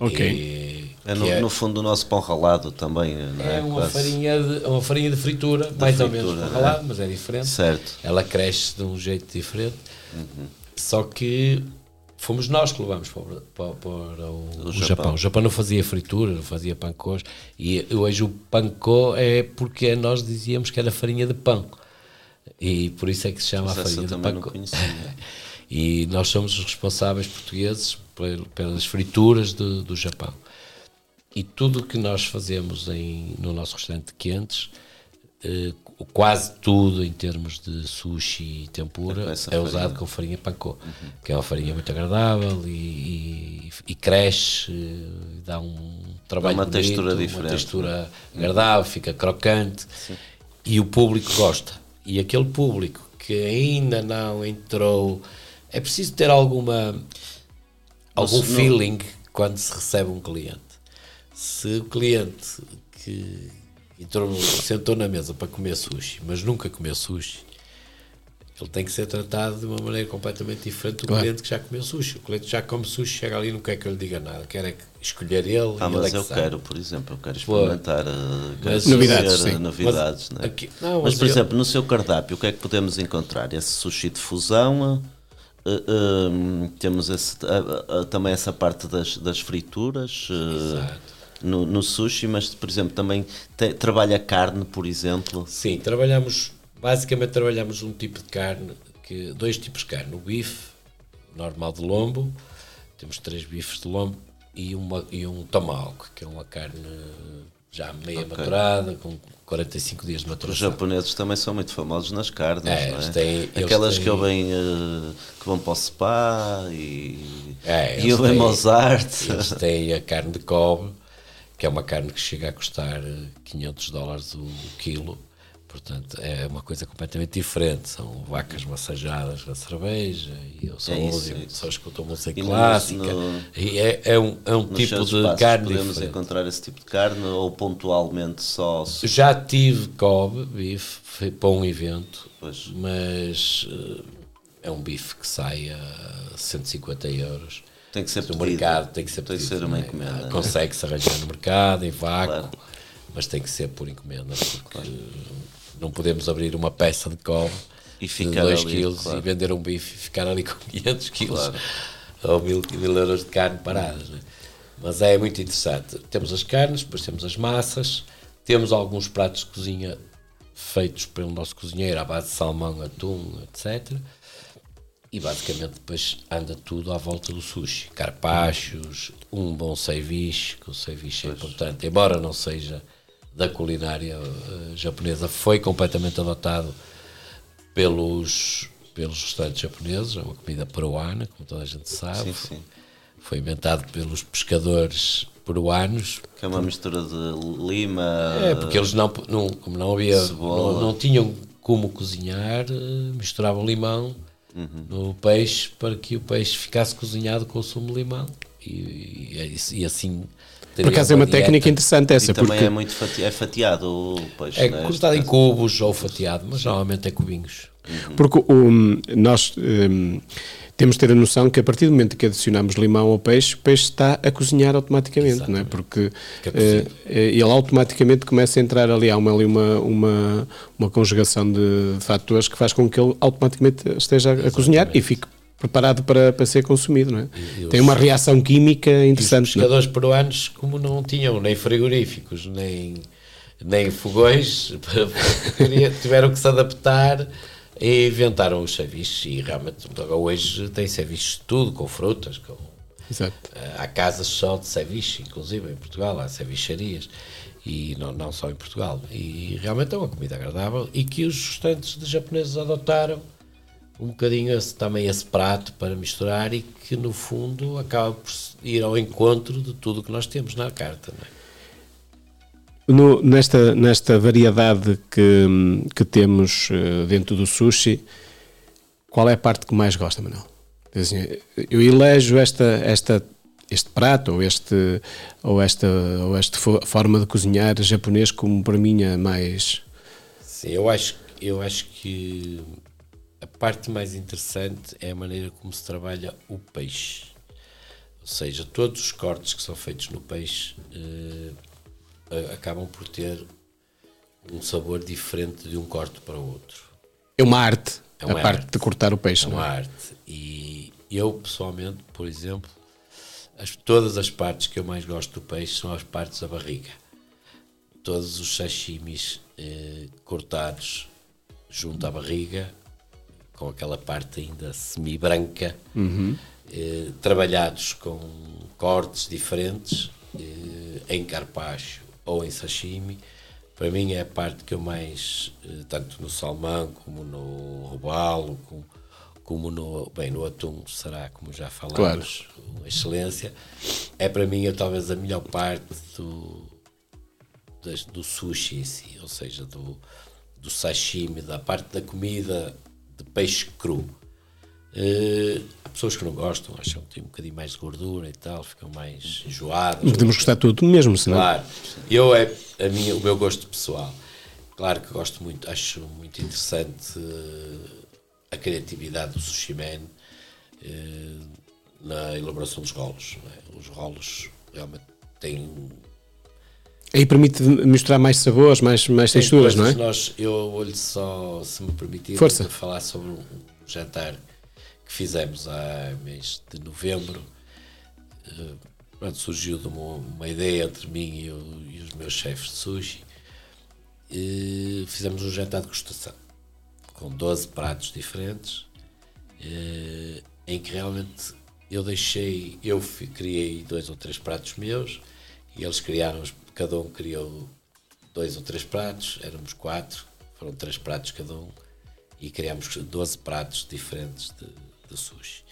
Ok. E- É no, no fundo o nosso pão ralado também, não é? é uma Quase. farinha, de, uma farinha de fritura, mais ou menos fritura, ralado, mas é diferente. Certo. Ela cresce de um jeito diferente. Uhum. Só que fomos nós que levamos para, o- para- para o, o Japão. Japão. O Japão não fazia fritura, não fazia pancós. E hoje o pancô é porque nós dizíamos que era farinha de pão. E por isso é que se chama Mas a farinha de pancô. E nós somos os responsáveis portugueses pel- pelas frituras do, do Japão. E tudo o que nós fazemos em, no nosso restaurante de quentes, eh, quase tudo em termos de sushi e tempura, É é, usado com farinha panko, que é uma farinha muito agradável e, e- e cresce, e dá um trabalho uma bonito, textura uma diferente, é? textura agradável, fica crocante e o público gosta. E aquele público que ainda não entrou, é preciso ter alguma algum Não se- não- feeling quando se recebe um cliente. Se o cliente que entrou, sentou na mesa para comer sushi, mas nunca comeu sushi, ele tem que ser tratado de uma maneira completamente diferente do Claro. cliente que já comeu sushi. O cliente já come sushi, chega ali e não quer que eu lhe diga nada, quer é que escolher ele. Ah, e ele é mas que eu sabe. quero, por exemplo, eu quero experimentar eh, quero Mas- Novidades, conhecer, sim. eh, novidades Mas né? aqui- não, mas, mas por eu- exemplo, no seu cardápio, o que é que podemos encontrar? Esse sushi de fusão, eh, eh, temos esse- eh, eh, também essa parte das, das frituras eh, Exato. No, no sushi, mas, por exemplo, também te- trabalha carne, por exemplo. Sim, trabalhamos, basicamente trabalhamos um tipo de carne, que, dois tipos de carne, o bife normal de lombo, temos três bifes de lombo e, uma, e um tomahawk, que é uma carne já meia maturada, com 45 dias de Os maturação. japoneses também são muito famosos nas carnes, É, não é? têm- Aquelas têm- que, eu bem, eh, que vão para o spa e, É, e eu têm- Mozart. Eles têm a carne de cobre, que é uma carne que chega a custar eh, 500 dólares o quilo. Portanto, é uma coisa completamente diferente. São vacas massajadas na cerveja e eu sou É isso, músico, é só escuto música E clássica. no- e é, é um, é um tipo de carne podemos diferente. encontrar esse tipo de carne ou pontualmente só Já tive Kobe, bife, para um evento, Pois. mas eh, é um bife que sai a 150 euros. Tem que ser pedido. mercado tem que ser Tem pedido, ser uma não é? encomenda. Consegue-se arranjar no mercado, em vácuo, Claro. mas tem que ser por encomenda, porque não podemos abrir uma peça de cobre E de ficar 2 ali, quilos claro. e vender um bife e ficar ali com 500 quilos Claro. ou mil, mil euros de carne paradas. né? Mas é muito interessante. Temos as carnes, depois temos as massas, temos alguns pratos de cozinha feitos pelo nosso cozinheiro à base de salmão, atum, etc. E basicamente depois anda tudo à volta do sushi. Carpachos, um bom ceviche, que o ceviche é importante, embora não seja da culinária uh, japonesa, foi completamente adotado pelos, pelos restaurantes japoneses, é uma comida peruana, como toda a gente sabe. Sim, sim. Foi inventado pelos pescadores peruanos. Que é uma mistura de lima. É, porque eles não, não como não havia, não, não tinham como cozinhar, eh, misturavam limão Uhum. no peixe para que o peixe ficasse cozinhado com o sumo de limão. E, e, e assim. Por acaso é uma dieta- técnica interessante essa, E também porque é muito fati- é fatiado o peixe. É né? cortado em cubos ou fatiado, mas normalmente é cubinhos. Porque o- nós hum, temos de ter a noção que a partir do momento que adicionamos limão ao peixe, o peixe está a cozinhar automaticamente, não é? Porque Fica eh, eh, ele automaticamente começa a entrar ali, há uma, ali uma, uma, uma conjugação de fatores que faz com que ele automaticamente esteja a cozinhar e fique preparado para, para ser consumido, não é? E- Tem os- uma reação química os interessante, não é? pescadores peruanos, como não tinham nem frigoríficos, nem, nem fogões, tiveram que se adaptar e inventaram os ceviches. E realmente, hoje tem ceviches de tudo, com frutas, com, Exato. eh, há casas só de ceviche, inclusive em Portugal, há cevicharias. E não, não só em Portugal. E realmente é uma comida agradável e que os restaurantes de japoneses adotaram um bocadinho esse, também esse prato para misturar e que no fundo acaba por ir ao encontro de tudo o que nós temos na carta. Não é? No- nesta, nesta variedade que, que temos eh, dentro do sushi, qual é a parte que mais gosta, Manuel? Eu elejo esta, esta, este prato ou, este, ou esta, ou esta fo- forma de cozinhar japonês como para mim a mais. Sim, eu acho, eu acho que a parte mais interessante é a maneira como se trabalha o peixe. Ou seja, todos os cortes que são feitos no peixe eh, acabam por ter um sabor diferente de um corte para o outro. É uma arte, É uma a parte arte. de cortar o peixe. É uma é? arte. E eu, pessoalmente, por exemplo, as- todas as partes que eu mais gosto do peixe são as partes da barriga. Todos os sashimis eh, cortados junto à barriga, com aquela parte ainda semi-branca, eh, trabalhados com cortes diferentes, eh, em carpaccio ou em sashimi, para mim é a parte que eu mais, eh, tanto no salmão como no robalo, como, como no, bem, no atum será, como já falámos, uma excelência, é para mim é talvez a melhor parte do, das- do sushi em si, ou seja, do, do sashimi, da parte da comida de peixe cru. Eh, pessoas que não gostam, acham que tem um bocadinho mais de gordura e tal, ficam mais enjoadas. Podemos gostar de tudo mesmo, senão. Claro, eu é a minha, o meu gosto pessoal. Claro que gosto muito, acho muito interessante eh, a criatividade do sushi man eh, na elaboração dos rolos. não é? Os rolos realmente têm Aí permite misturar mais sabores, mais, mais texturas, não é? Nós, eu vou-lhe só, se me permitir, Força. falar sobre um jantar que fizemos há mês de novembro. Eh, pronto, surgiu de uma, uma ideia entre mim e, o- e os meus chefes de sushi. E fizemos um jantar de degustação com 12 pratos diferentes, eh, em que realmente eu deixei, eu criei dois ou três pratos meus e eles criaram, cada um criou dois ou três pratos, éramos quatro, foram três pratos cada um e criámos 12 pratos diferentes de, de sushi.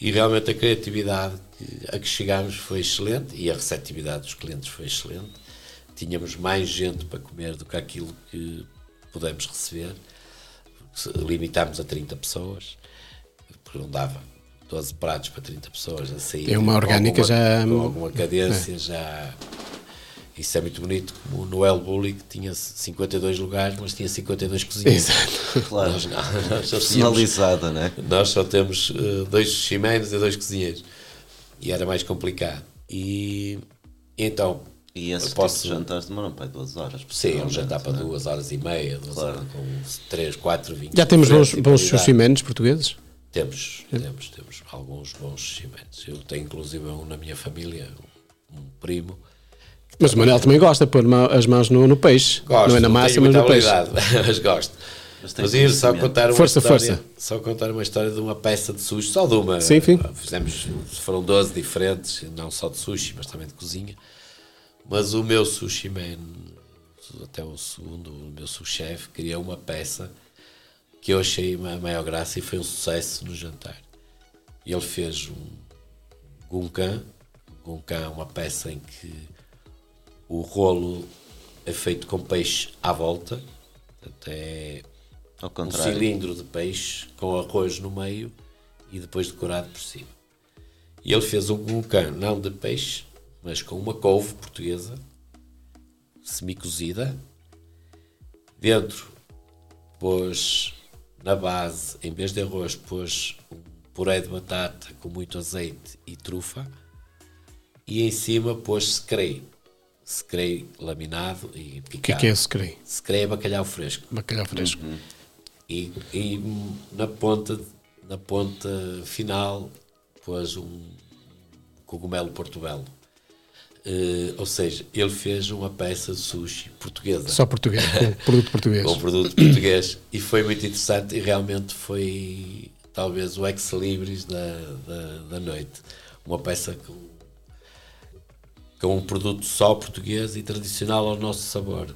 E realmente a criatividade a que chegámos foi excelente e a receptividade dos clientes foi excelente. Tínhamos mais gente para comer do que aquilo que pudemos receber. Limitámos a 30 pessoas, porque não dava 12 pratos para 30 pessoas a sair. É uma orgânica alguma- já- Com alguma cadência já. Isso é muito bonito, como o Noel Bully, que tinha 52 lugares, mas tinha 52 cozinheiros. Exato. Claro. Nós, não, nós só Personalizada, né? nós só temos eh, dois chimenos e dois cozinheiros. E era mais complicado. E então, E esse eu tipo posso. de jantares demoram para duas horas. Sim, um jantar para né? duas horas e meia, duas Claro. horas, com três, quatro vinhos. Já temos bons, bons portugueses? Temos, temos, temos alguns bons chimenos. Eu tenho inclusive um na minha família, um primo, Mas o Manel também gosta de pôr as mãos no, no peixe. Gosto, não é na massa, mas no peixe. mas gosto. Mas tem Mas ir só contar uma Força, história, força. Só contar uma história de uma peça de sushi, só de uma. Sim, sim. Fizemos, foram 12 diferentes, não só de sushi, mas também de cozinha. Mas o meu sushi man, até o segundo, o meu sous-chefe, criou uma peça que eu achei a maior graça e foi um sucesso no jantar. Ele fez um gunkan. Gunkan é uma peça em que o rolo é feito com peixe à volta. É Ao um cilindro de peixe com arroz no meio e depois decorado por cima. E ele fez um gunkan, não de peixe, mas com uma couve portuguesa, semi-cozida. Dentro, pôs na base, em vez de arroz, pôs um puré de batata com muito azeite e trufa. E em cima pôs secrei. Secrei laminado e O que é picado. que é? Secrei é bacalhau fresco Bacalhau fresco. e, e na ponta na ponta final pôs um cogumelo portobello Eh, ou seja, ele fez uma peça de sushi portuguesa Só português, com produto português. com produto português e foi muito interessante e realmente foi talvez o ex-libris da, da, da noite uma peça com, com um produto só português e tradicional ao nosso sabor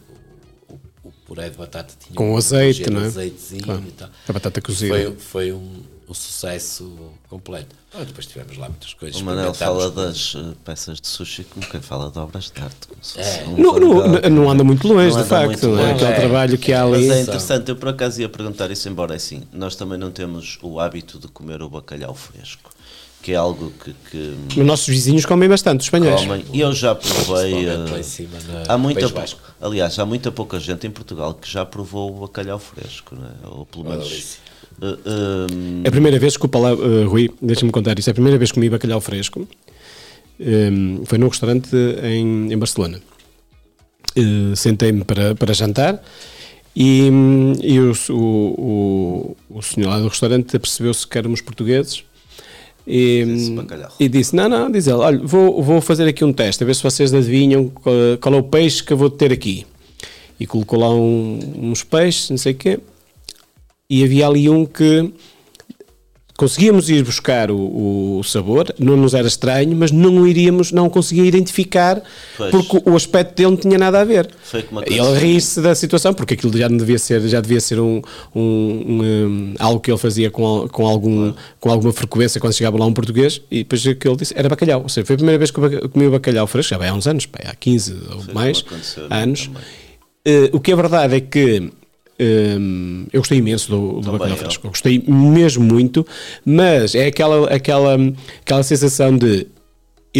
o, o, o puré de batata tinha Com um azeite, não é? azeitezinho Claro. e tal. A batata cozida. foi, foi um, um sucesso completo Ah, depois tivemos lá muitas coisas O Manel fala das eh, peças de sushi como quem fala de obras de arte. como se fosse É. um Não, não, não anda muito longe, Não de facto. é? longe. Aquele É. trabalho que há ali. Mas é interessante, eu por acaso ia perguntar isso, embora é assim, nós também não temos o hábito de comer o bacalhau fresco, que é algo que, que Os nossos vizinhos comem bastante, os espanhóis. comem. E eu já provei. Principalmente lá eh, cima na Há muita, País aliás, há muita pouca gente em Portugal que já provou o bacalhau fresco, né? ou pelo menos. delícia. eh, eh, É a primeira vez, desculpa lá, eh, Rui, deixa-me contar isso. É a primeira vez que comi bacalhau fresco. Ehm, foi num restaurante em, em Barcelona. Eh, Sentei-me para, para jantar e, hum, e o, o, o, o senhor lá do restaurante percebeu-se que éramos portugueses. E, Disse hum, e disse: Não, não, diz ele, olha, vou, vou fazer aqui um teste, a ver se vocês adivinham qual, qual é o peixe que eu vou ter aqui. E colocou lá um- uns peixes, não sei o quê, e havia ali um que conseguíamos ir buscar o, o sabor, não nos era estranho, mas não o iríamos, não conseguia identificar Pois. porque o aspecto dele não tinha nada a ver. E ele ri-se da situação porque aquilo já não devia ser, já devia ser um, um- um, algo que ele fazia com, com, algum, com alguma frequência quando chegava lá um português e depois o que ele disse era bacalhau. Ou seja, foi a primeira vez que eu comi o bacalhau fresco, já vai há uns anos, pá, há 15 ou mais anos. Eh, o que é verdade é que hum, eu gostei imenso do, do bacalhau fresco. Eu gostei mesmo muito, mas é aquela, aquela, aquela sensação de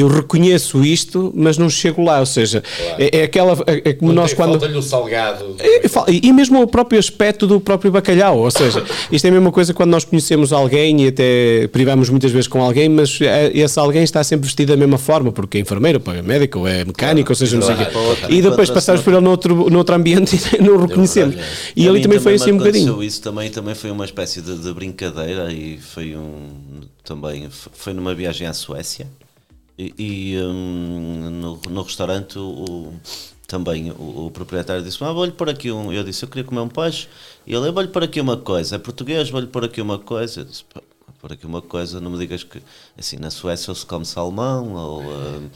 eu reconheço isto, mas não chego lá. Ou seja, é, é aquela. É, é como nós tem- quando. Falta-lhe o salgado. É, fal- E mesmo o próprio aspecto do próprio bacalhau, ou seja, isto é a mesma coisa quando nós conhecemos alguém e até privamos muitas vezes com alguém, mas é, esse alguém está sempre vestido da mesma forma, porque é enfermeiro, ou é médico, ou é mecânico, ou seja, não sei o quê. Claro, claro. E depois passamos por ele noutro, noutro ambiente e não o reconhecemos. E ali mim também foi assim um bocadinho. Isso também, também foi uma espécie de, de brincadeira e foi um também foi numa viagem à Suécia e, e, hum, no, no restaurante o, também o, o proprietário disse ah, vou-lhe pôr aqui um eu disse eu queria comer um peixe e ele vou-lhe pôr aqui uma coisa é português vou-lhe pôr aqui uma coisa eu disse "Pá, vou pôr aqui uma coisa não me digas que assim na Suécia ou se come salmão ou hum,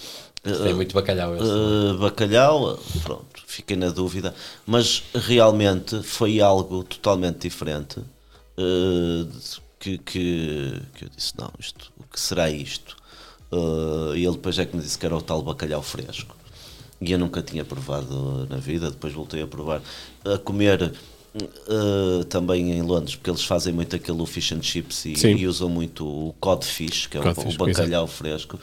Tem muito bacalhau. esse. Uh, bacalhau, pronto, fiquei na dúvida, mas realmente foi algo totalmente diferente uh, que, que, que eu disse, não, isto, o que será isto? Uh, e ele depois é que me disse que era o tal bacalhau fresco. E eu nunca tinha provado na vida, depois voltei a provar. A comer uh, também em Londres, porque eles fazem muito aquele fish and chips e, e usam muito o codfish, que é o- Codfish, o bacalhau fresco.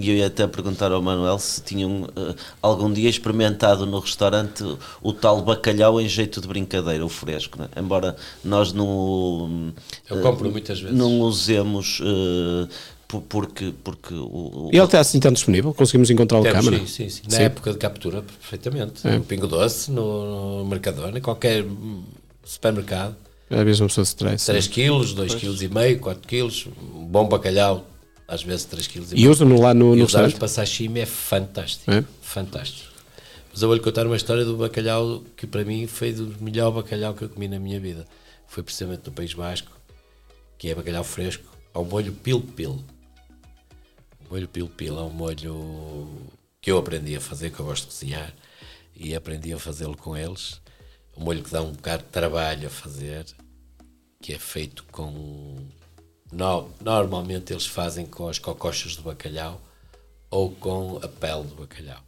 E eu ia até perguntar ao Manuel se tinham eh, algum dia experimentado no restaurante o tal bacalhau em jeito de brincadeira, o fresco, né? embora nós não, Eu eh, compro muitas vezes. não usemos po- porque, porque o, o- E ele está assim tão disponível? Conseguimos encontrá-lo Temos, câmara? sim, sim, sim. Na Sim. época de captura, perfeitamente. É. No Pingo Doce, no, no Mercadona, em qualquer supermercado. Às vezes uma pessoa se traz. 3 quilos, 2 quilos e meio, 4 quilos, um bom bacalhau, às vezes 3 quilos e E meio. usam-no lá no, E no restaurante? para sashimi é fantástico. É? Fantástico. Mas eu vou-lhe contar uma história do bacalhau que para mim foi do melhor bacalhau que eu comi na minha vida. Foi precisamente no País Basco, que é bacalhau fresco, ao molho pil-pil. O molho pil-pil é um molho que eu aprendi a fazer, que eu gosto de cozinhar, e aprendi a fazê-lo com eles. Um molho que dá um bocado de trabalho a fazer, que é feito com. No, normalmente eles fazem com as cocochas do bacalhau ou com a pele do bacalhau.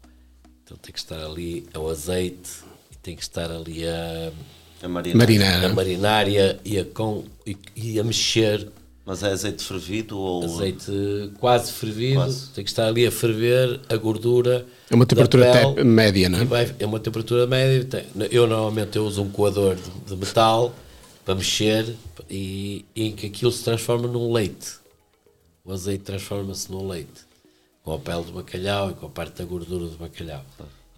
Então tem que estar ali o azeite e tem que estar ali a, A marinar. Marinar. a marinar e a, e a com, e, e a mexer Mas é azeite fervido ou. azeite quase fervido, Quase. tem que estar ali a ferver a gordura. É uma da temperatura pele, te- média, não é? vai- é uma temperatura média. tem- Eu normalmente eu uso um coador de, de metal para mexer e, e em que aquilo se transforma num leite. O azeite transforma-se num leite. Com a pele do bacalhau e com a parte da gordura do bacalhau.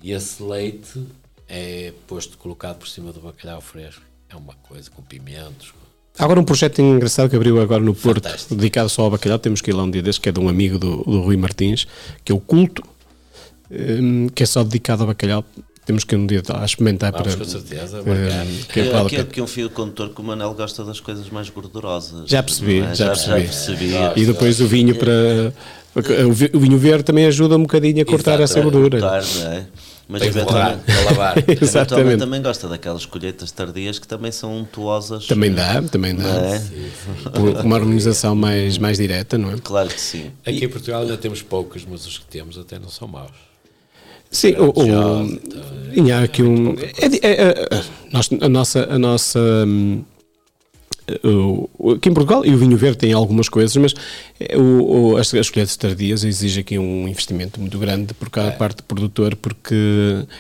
E esse leite é posto, colocado por cima do bacalhau fresco. É uma coisa com pimentos. Há agora um projeto engraçado que abriu agora no Porto, Fantástico. dedicado só ao bacalhau. Temos que ir lá um dia destes, que é de um amigo do, do Rui Martins, que é o Culto, hum, que é só dedicado ao bacalhau. Temos que ir um dia lá experimentar Vamos para. com certeza. marcar. que É, a aqui, pena. aqui um fio condutor que o Manel gosta das coisas mais gordurosas. Já percebi, é? já percebi. percebi. E depois o vinho para. O vi- o vinho verde também ajuda um bocadinho a cortar Exato, essa é, gordura. Cortar, não é? Mas eventualmente, lavar, eventualmente Exatamente. também gosta daquelas colheitas tardias que também são untuosas. Também dá, também dá. é? Por uma harmonização mais, mais direta, não é? Claro que sim. Aqui em Portugal ainda temos poucos, mas os que temos até não são maus. Sim, o, o, e há aqui um. é é- é- é- nós- a nossa. A nossa hum, aqui em Portugal, e o vinho verde tem algumas coisas, mas é, o, o- as, as colheitas tardias exige aqui um investimento muito grande por cada parte do produtor, porque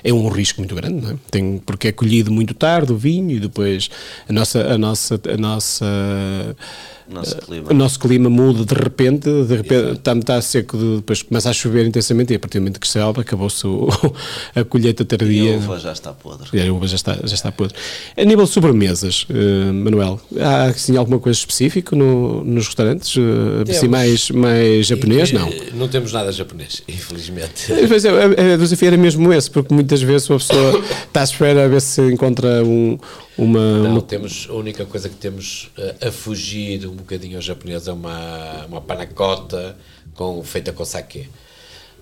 é um risco muito grande, não é? Tem, porque é colhido muito tarde o vinho e depois a nossa. A nossa, a nossa Nosso clima. o nosso clima muda de repente, de repente está, está seco, de- depois começa a chover intensamente e a partir do momento que chove acabou-se o- a colheita E tardia. a uva já está podre. E a uva já está, já está podre. A nível de sobremesas, eh, Manuel, há assim, alguma coisa específica no- nos restaurantes? eh, assim, mais, mais japonês? E, Não. eh, Não temos nada japonês, infelizmente. Mas é, é, o desafio era mesmo esse, porque muitas vezes uma pessoa está à espera a ver se encontra um, uma, Não, uma- temos, a única coisa que temos eh, a fugir um bocadinho ao japonês é uma, uma panacota com, feita com sake.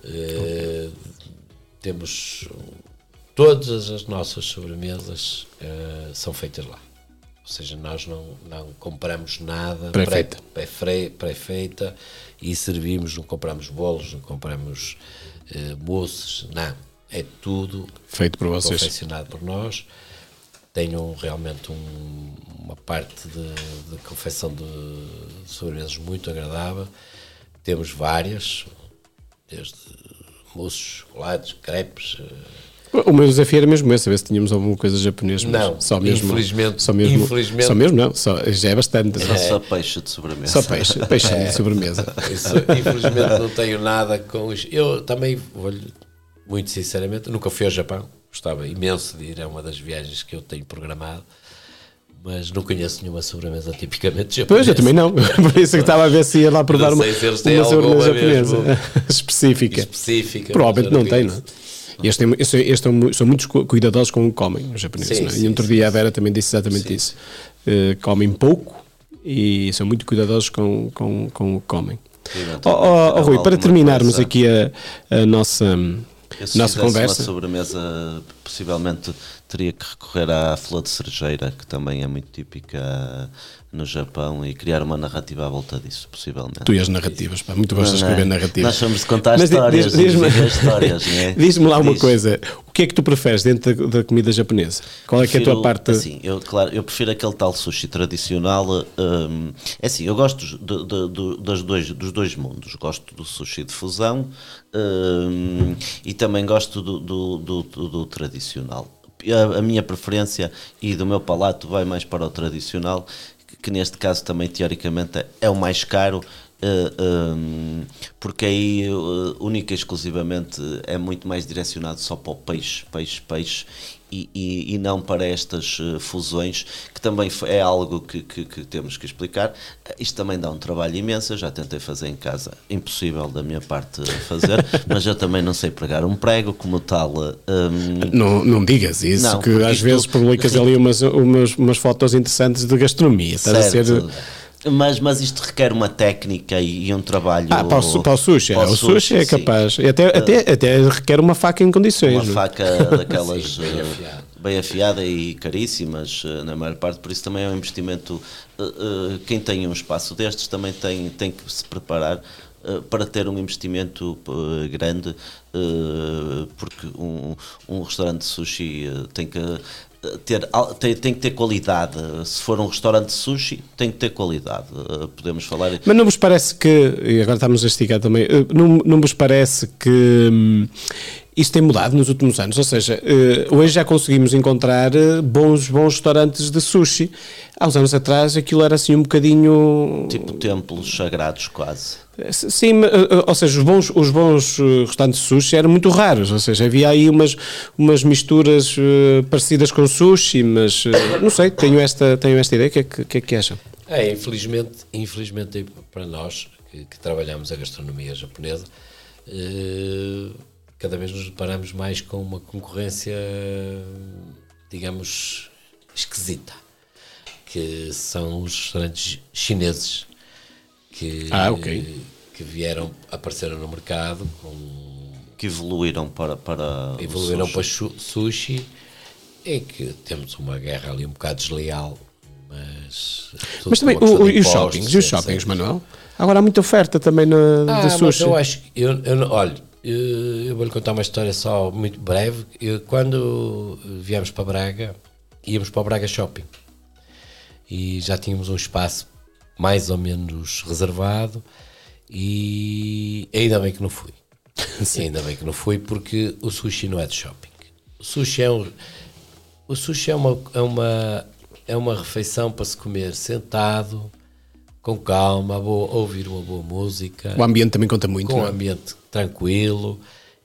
Eh, temos todas as nossas sobremesas eh, são feitas lá. Ou seja, nós não, não compramos nada Pré-feita. pré- pré-fre- pré-feita e servimos, não compramos bolos, não compramos eh, mousses, não. É tudo feito por vocês. confeccionado por nós. Tenho realmente um- uma parte de, de confecção de sobremesas muito agradável. Temos várias, desde mousses, chocolates, crepes. eh, O meu desafio era mesmo esse, saber se tínhamos alguma coisa japonesa. mas Não, só mesmo, infelizmente- só mesmo, infelizmente- só mesmo não, só, já é bastante. Só, só peixe de sobremesa. Só peixe, peixe de sobremesa. Isso, infelizmente não tenho nada com isso. Eu também, vou muito sinceramente, nunca fui ao Japão. Gostava imenso de ir, é uma das viagens que eu tenho programado. Mas não conheço nenhuma sobremesa tipicamente Pois, japonesa. eu também não. Por isso que estava a ver se ia lá provar uma, se uma sobremesa japonesa específica. específica. Provavelmente não tem, não é? Estes, têm, estes, estes são, mu- são muito cu- cuidadosos com o que comem, os japoneses. Sim, não é? sim, e outro sim, dia a Vera também disse exatamente isso. Eh, comem pouco e são muito cuidadosos com, com, com o que comem. Oh, oh, oh, Rui, para terminarmos coisa. aqui a, a nossa, Eu, se nossa conversa. uma sobremesa, possivelmente teria que recorrer à flor de cerejeira, que também é muito típica no Japão, e criar uma narrativa à volta disso, possivelmente. Tu e as narrativas, pá, muito gostas de Não é? escrever narrativas. Nós somos de contar Mas histórias, diz- diz-me- viver histórias, não é? Diz-me lá uma Diz. coisa, o que é que tu preferes dentro da, da comida japonesa? Qual é que é a tua Prefiro, parte? Assim, eu, claro, eu prefiro aquele tal sushi tradicional. hum, é assim, eu gosto de- de- de- das dois, dos dois mundos. Gosto do sushi de fusão hum, e também gosto do, do- do- do- do tradicional. A, a minha preferência e do meu palato vai mais para o tradicional, que, neste caso também teoricamente é, o mais caro uh, um, porque aí uh, única e exclusivamente é muito mais direcionado só para o peixe, peixe, peixe e, e, e, não para estas uh, fusões, que também é algo que, que, que, temos que explicar. Isto também dá um trabalho imenso, eu já tentei fazer em casa, impossível da minha parte fazer, mas eu também não sei pregar um prego como tal. Um... Não, não digas isso, não, que às vezes publicas ali umas, umas, umas fotos interessantes de gastronomia. Estás a ser mas, mas isto requer uma técnica e, e um trabalho. Ah, para o, para o sushi. Para o, o sushi, sushi é capaz. Até, até, até requer uma faca em condições. Uma faca daquelas. sim, bem, afiada. bem afiada e caríssimas, eh, na maior parte, por isso também é um investimento. Eh, eh, quem tem um espaço destes também tem, tem que se preparar para ter um investimento grande, porque um, um restaurante de sushi tem que ter, tem, tem, que ter qualidade. Se for um restaurante sushi, tem que ter qualidade. Eh, podemos falar. Mas não vos parece que, e agora estamos a esticar também, eh, não, não vos parece que hum, isso tem mudado nos últimos anos? Ou seja, eh, hoje já conseguimos encontrar bons, bons restaurantes de sushi. Há uns anos atrás aquilo era assim um bocadinho. Tipo templos sagrados, quase. Sim, eh, eh, ou seja, os bons, os bons eh, restaurantes de sushi eram muito raros, ou seja, havia aí umas, umas misturas parecidas com sushi, mas não sei, tenho esta, tenho esta ideia, o que, é que, que, é que acham? É, infelizmente, infelizmente para nós que, que trabalhamos a gastronomia japonesa, cada vez nos deparamos mais com uma concorrência, digamos, esquisita, que são os restaurantes chineses que, ah, okay. que vieram, apareceram no mercado com, que evoluíram para, para evoluíram sushi. para sushi e que temos uma guerra ali um bocado desleal mas mas também o, e os shoppings e os shoppings Manuel agora há muita oferta também na, ah, de sushi mas eu acho eu, eu olha eu, eu vou lhe contar uma história só muito breve eu, quando viemos para Braga íamos para o Braga Shopping e já tínhamos um espaço mais ou menos reservado e ainda bem que não fui. ainda bem que não fui porque o sushi não é de shopping. O sushi é, um, o sushi é, uma, é, uma, é uma refeição para se comer sentado, com calma, boa, ouvir uma boa música. O ambiente também conta muito. Com um é? ambiente tranquilo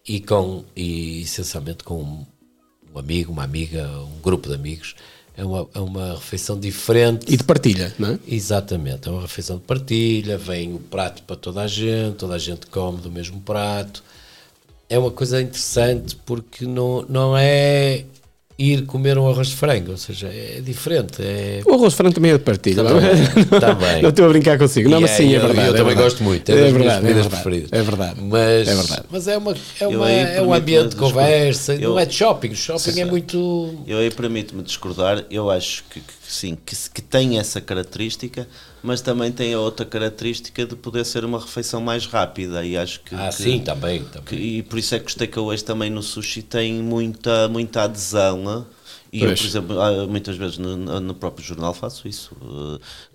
e, com, e essencialmente com um amigo, uma amiga, um grupo de amigos é uma, é uma refeição diferente. E de partilha, não é? Exatamente, é uma refeição de partilha, vem o prato para toda a gente, toda a gente come do mesmo prato. É uma coisa interessante porque não, não é ir comer um arroz de frango, ou seja, é diferente. É... O arroz de frango também é de partilha. Também. também. Não estou a brincar consigo. Não, mas sim, é, é verdade. Eu, é também verdade. gosto muito, é, é das verdade, minhas comidas é preferidas. É verdade. Mas é, verdade. mas é, uma, é, uma, é um ambiente de conversa, eu, não é de shopping. O shopping sim, é muito. Eu aí permito-me discordar, eu acho que, que sim, que, que tem essa característica, mas também tem a outra característica de poder ser uma refeição mais rápida e acho que... Ah, que, sim, também. também. Que, e por isso é que os takeaways também no sushi têm muita, muita adesão e pois. eu, por exemplo, muitas vezes no, no, próprio jornal faço isso.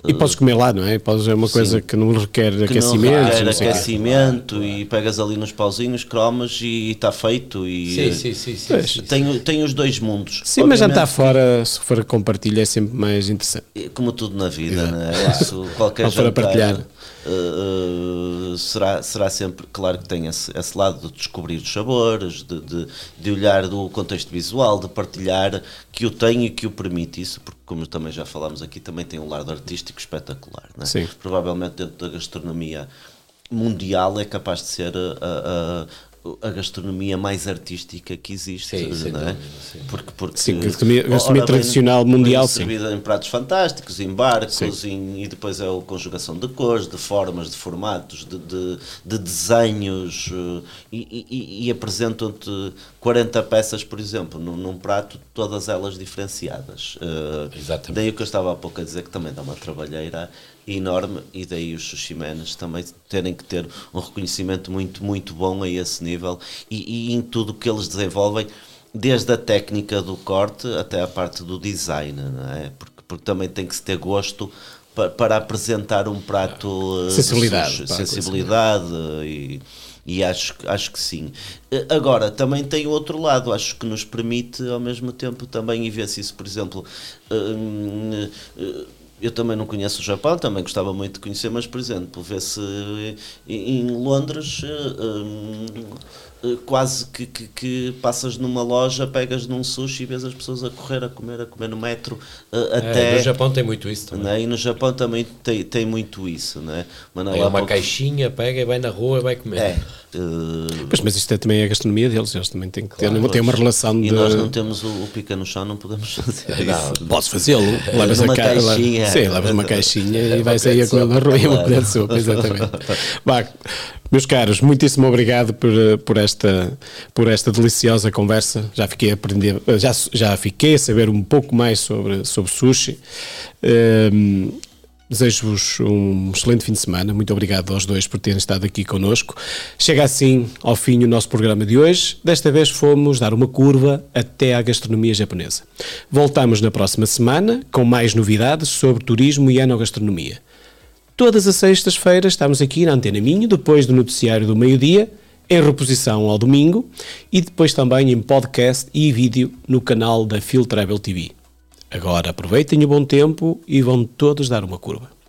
E podes comer lá, não é? Podes, é uma sim. coisa que não requer que aquecimento. Não requer aquecimento claro, e pegas ali nos pauzinhos, cromas e está feito. E, sim, sim, sim. sim, tem, tem os dois mundos. Sim, Obviamente, mas já está fora, se for compartilhar, é sempre mais interessante. Como tudo na vida, não é? Isso, qualquer jantar, partilhar. Uh, será, será sempre, claro que tem esse, esse lado de descobrir os sabores, de, de, de, olhar do contexto visual, de partilhar, que o tem e que o permite isso, porque como também já falámos aqui, também tem um lado artístico espetacular. Não é? Sim. Provavelmente dentro da gastronomia mundial é capaz de ser a, a gastronomia mais artística que existe, sim, não é? sim. Porque, porque sim, gastronomia, gastronomia tradicional bem, mundial, bem servida em pratos fantásticos, em barcos, em, e depois é a conjugação de cores, de formas, de formatos, de, de, de desenhos, eh, e, e, e apresentam-te 40 peças, por exemplo, num, num, prato, todas elas diferenciadas. Uh, Exatamente. Daí o que eu estava há pouco a dizer, que também dá uma trabalheira enorme e daí os sushimenes também terem que ter um reconhecimento muito, muito bom a esse nível e, e em tudo que eles desenvolvem, desde a técnica do corte até a parte do design, não é? Porque, porque também tem que se ter gosto para, para apresentar um prato eh, sensibilidade, sushi, sensibilidade e, e acho, acho que sim. Eh, agora, também tem o outro lado, acho que nos permite ao mesmo tempo também, e ver se isso, por exemplo, uh, uh, eu também não conheço o Japão, também gostava muito de conhecer, mas, por exemplo, vê-se em, em Londres. Uh, quase que, que, que, passas numa loja, pegas num sushi e vês as pessoas a correr, a comer, a comer no metro. Uh, até, é, no Japão tem muito isso também. Né? E no Japão também tem, tem muito isso. Né? Mas é uma pouco... caixinha, pega e vai na rua e vai comer. É. Uh... Mas, mas isto é, também é a gastronomia deles, eles também têm que ter, claro, ter uma relação e de. E nós não temos o, o, pica no chão, não podemos fazer não, isso. Podes fazê-lo, levas uma a ca... caixinha. Sim, levas uma caixinha e vais sair a comer na rua e uma colher de sopa, exatamente. Bah, meus caros, muitíssimo obrigado por, por, esta, por esta deliciosa conversa. Já fiquei a aprender, já, já fiquei a saber um pouco mais sobre, sobre sushi. Um, Desejo-vos um excelente fim de semana. Muito obrigado aos dois por terem estado aqui connosco. Chega assim ao fim o nosso programa de hoje. Desta vez fomos dar uma curva até à gastronomia japonesa. Voltamos na próxima semana com mais novidades sobre turismo e enogastronomia. Todas as sextas-feiras estamos aqui na Antena Minho, depois do noticiário do meio-dia, em reposição ao domingo e depois também em podcast e vídeo no canal da Phil Travel TV. Agora aproveitem o bom tempo e vão todos dar uma curva.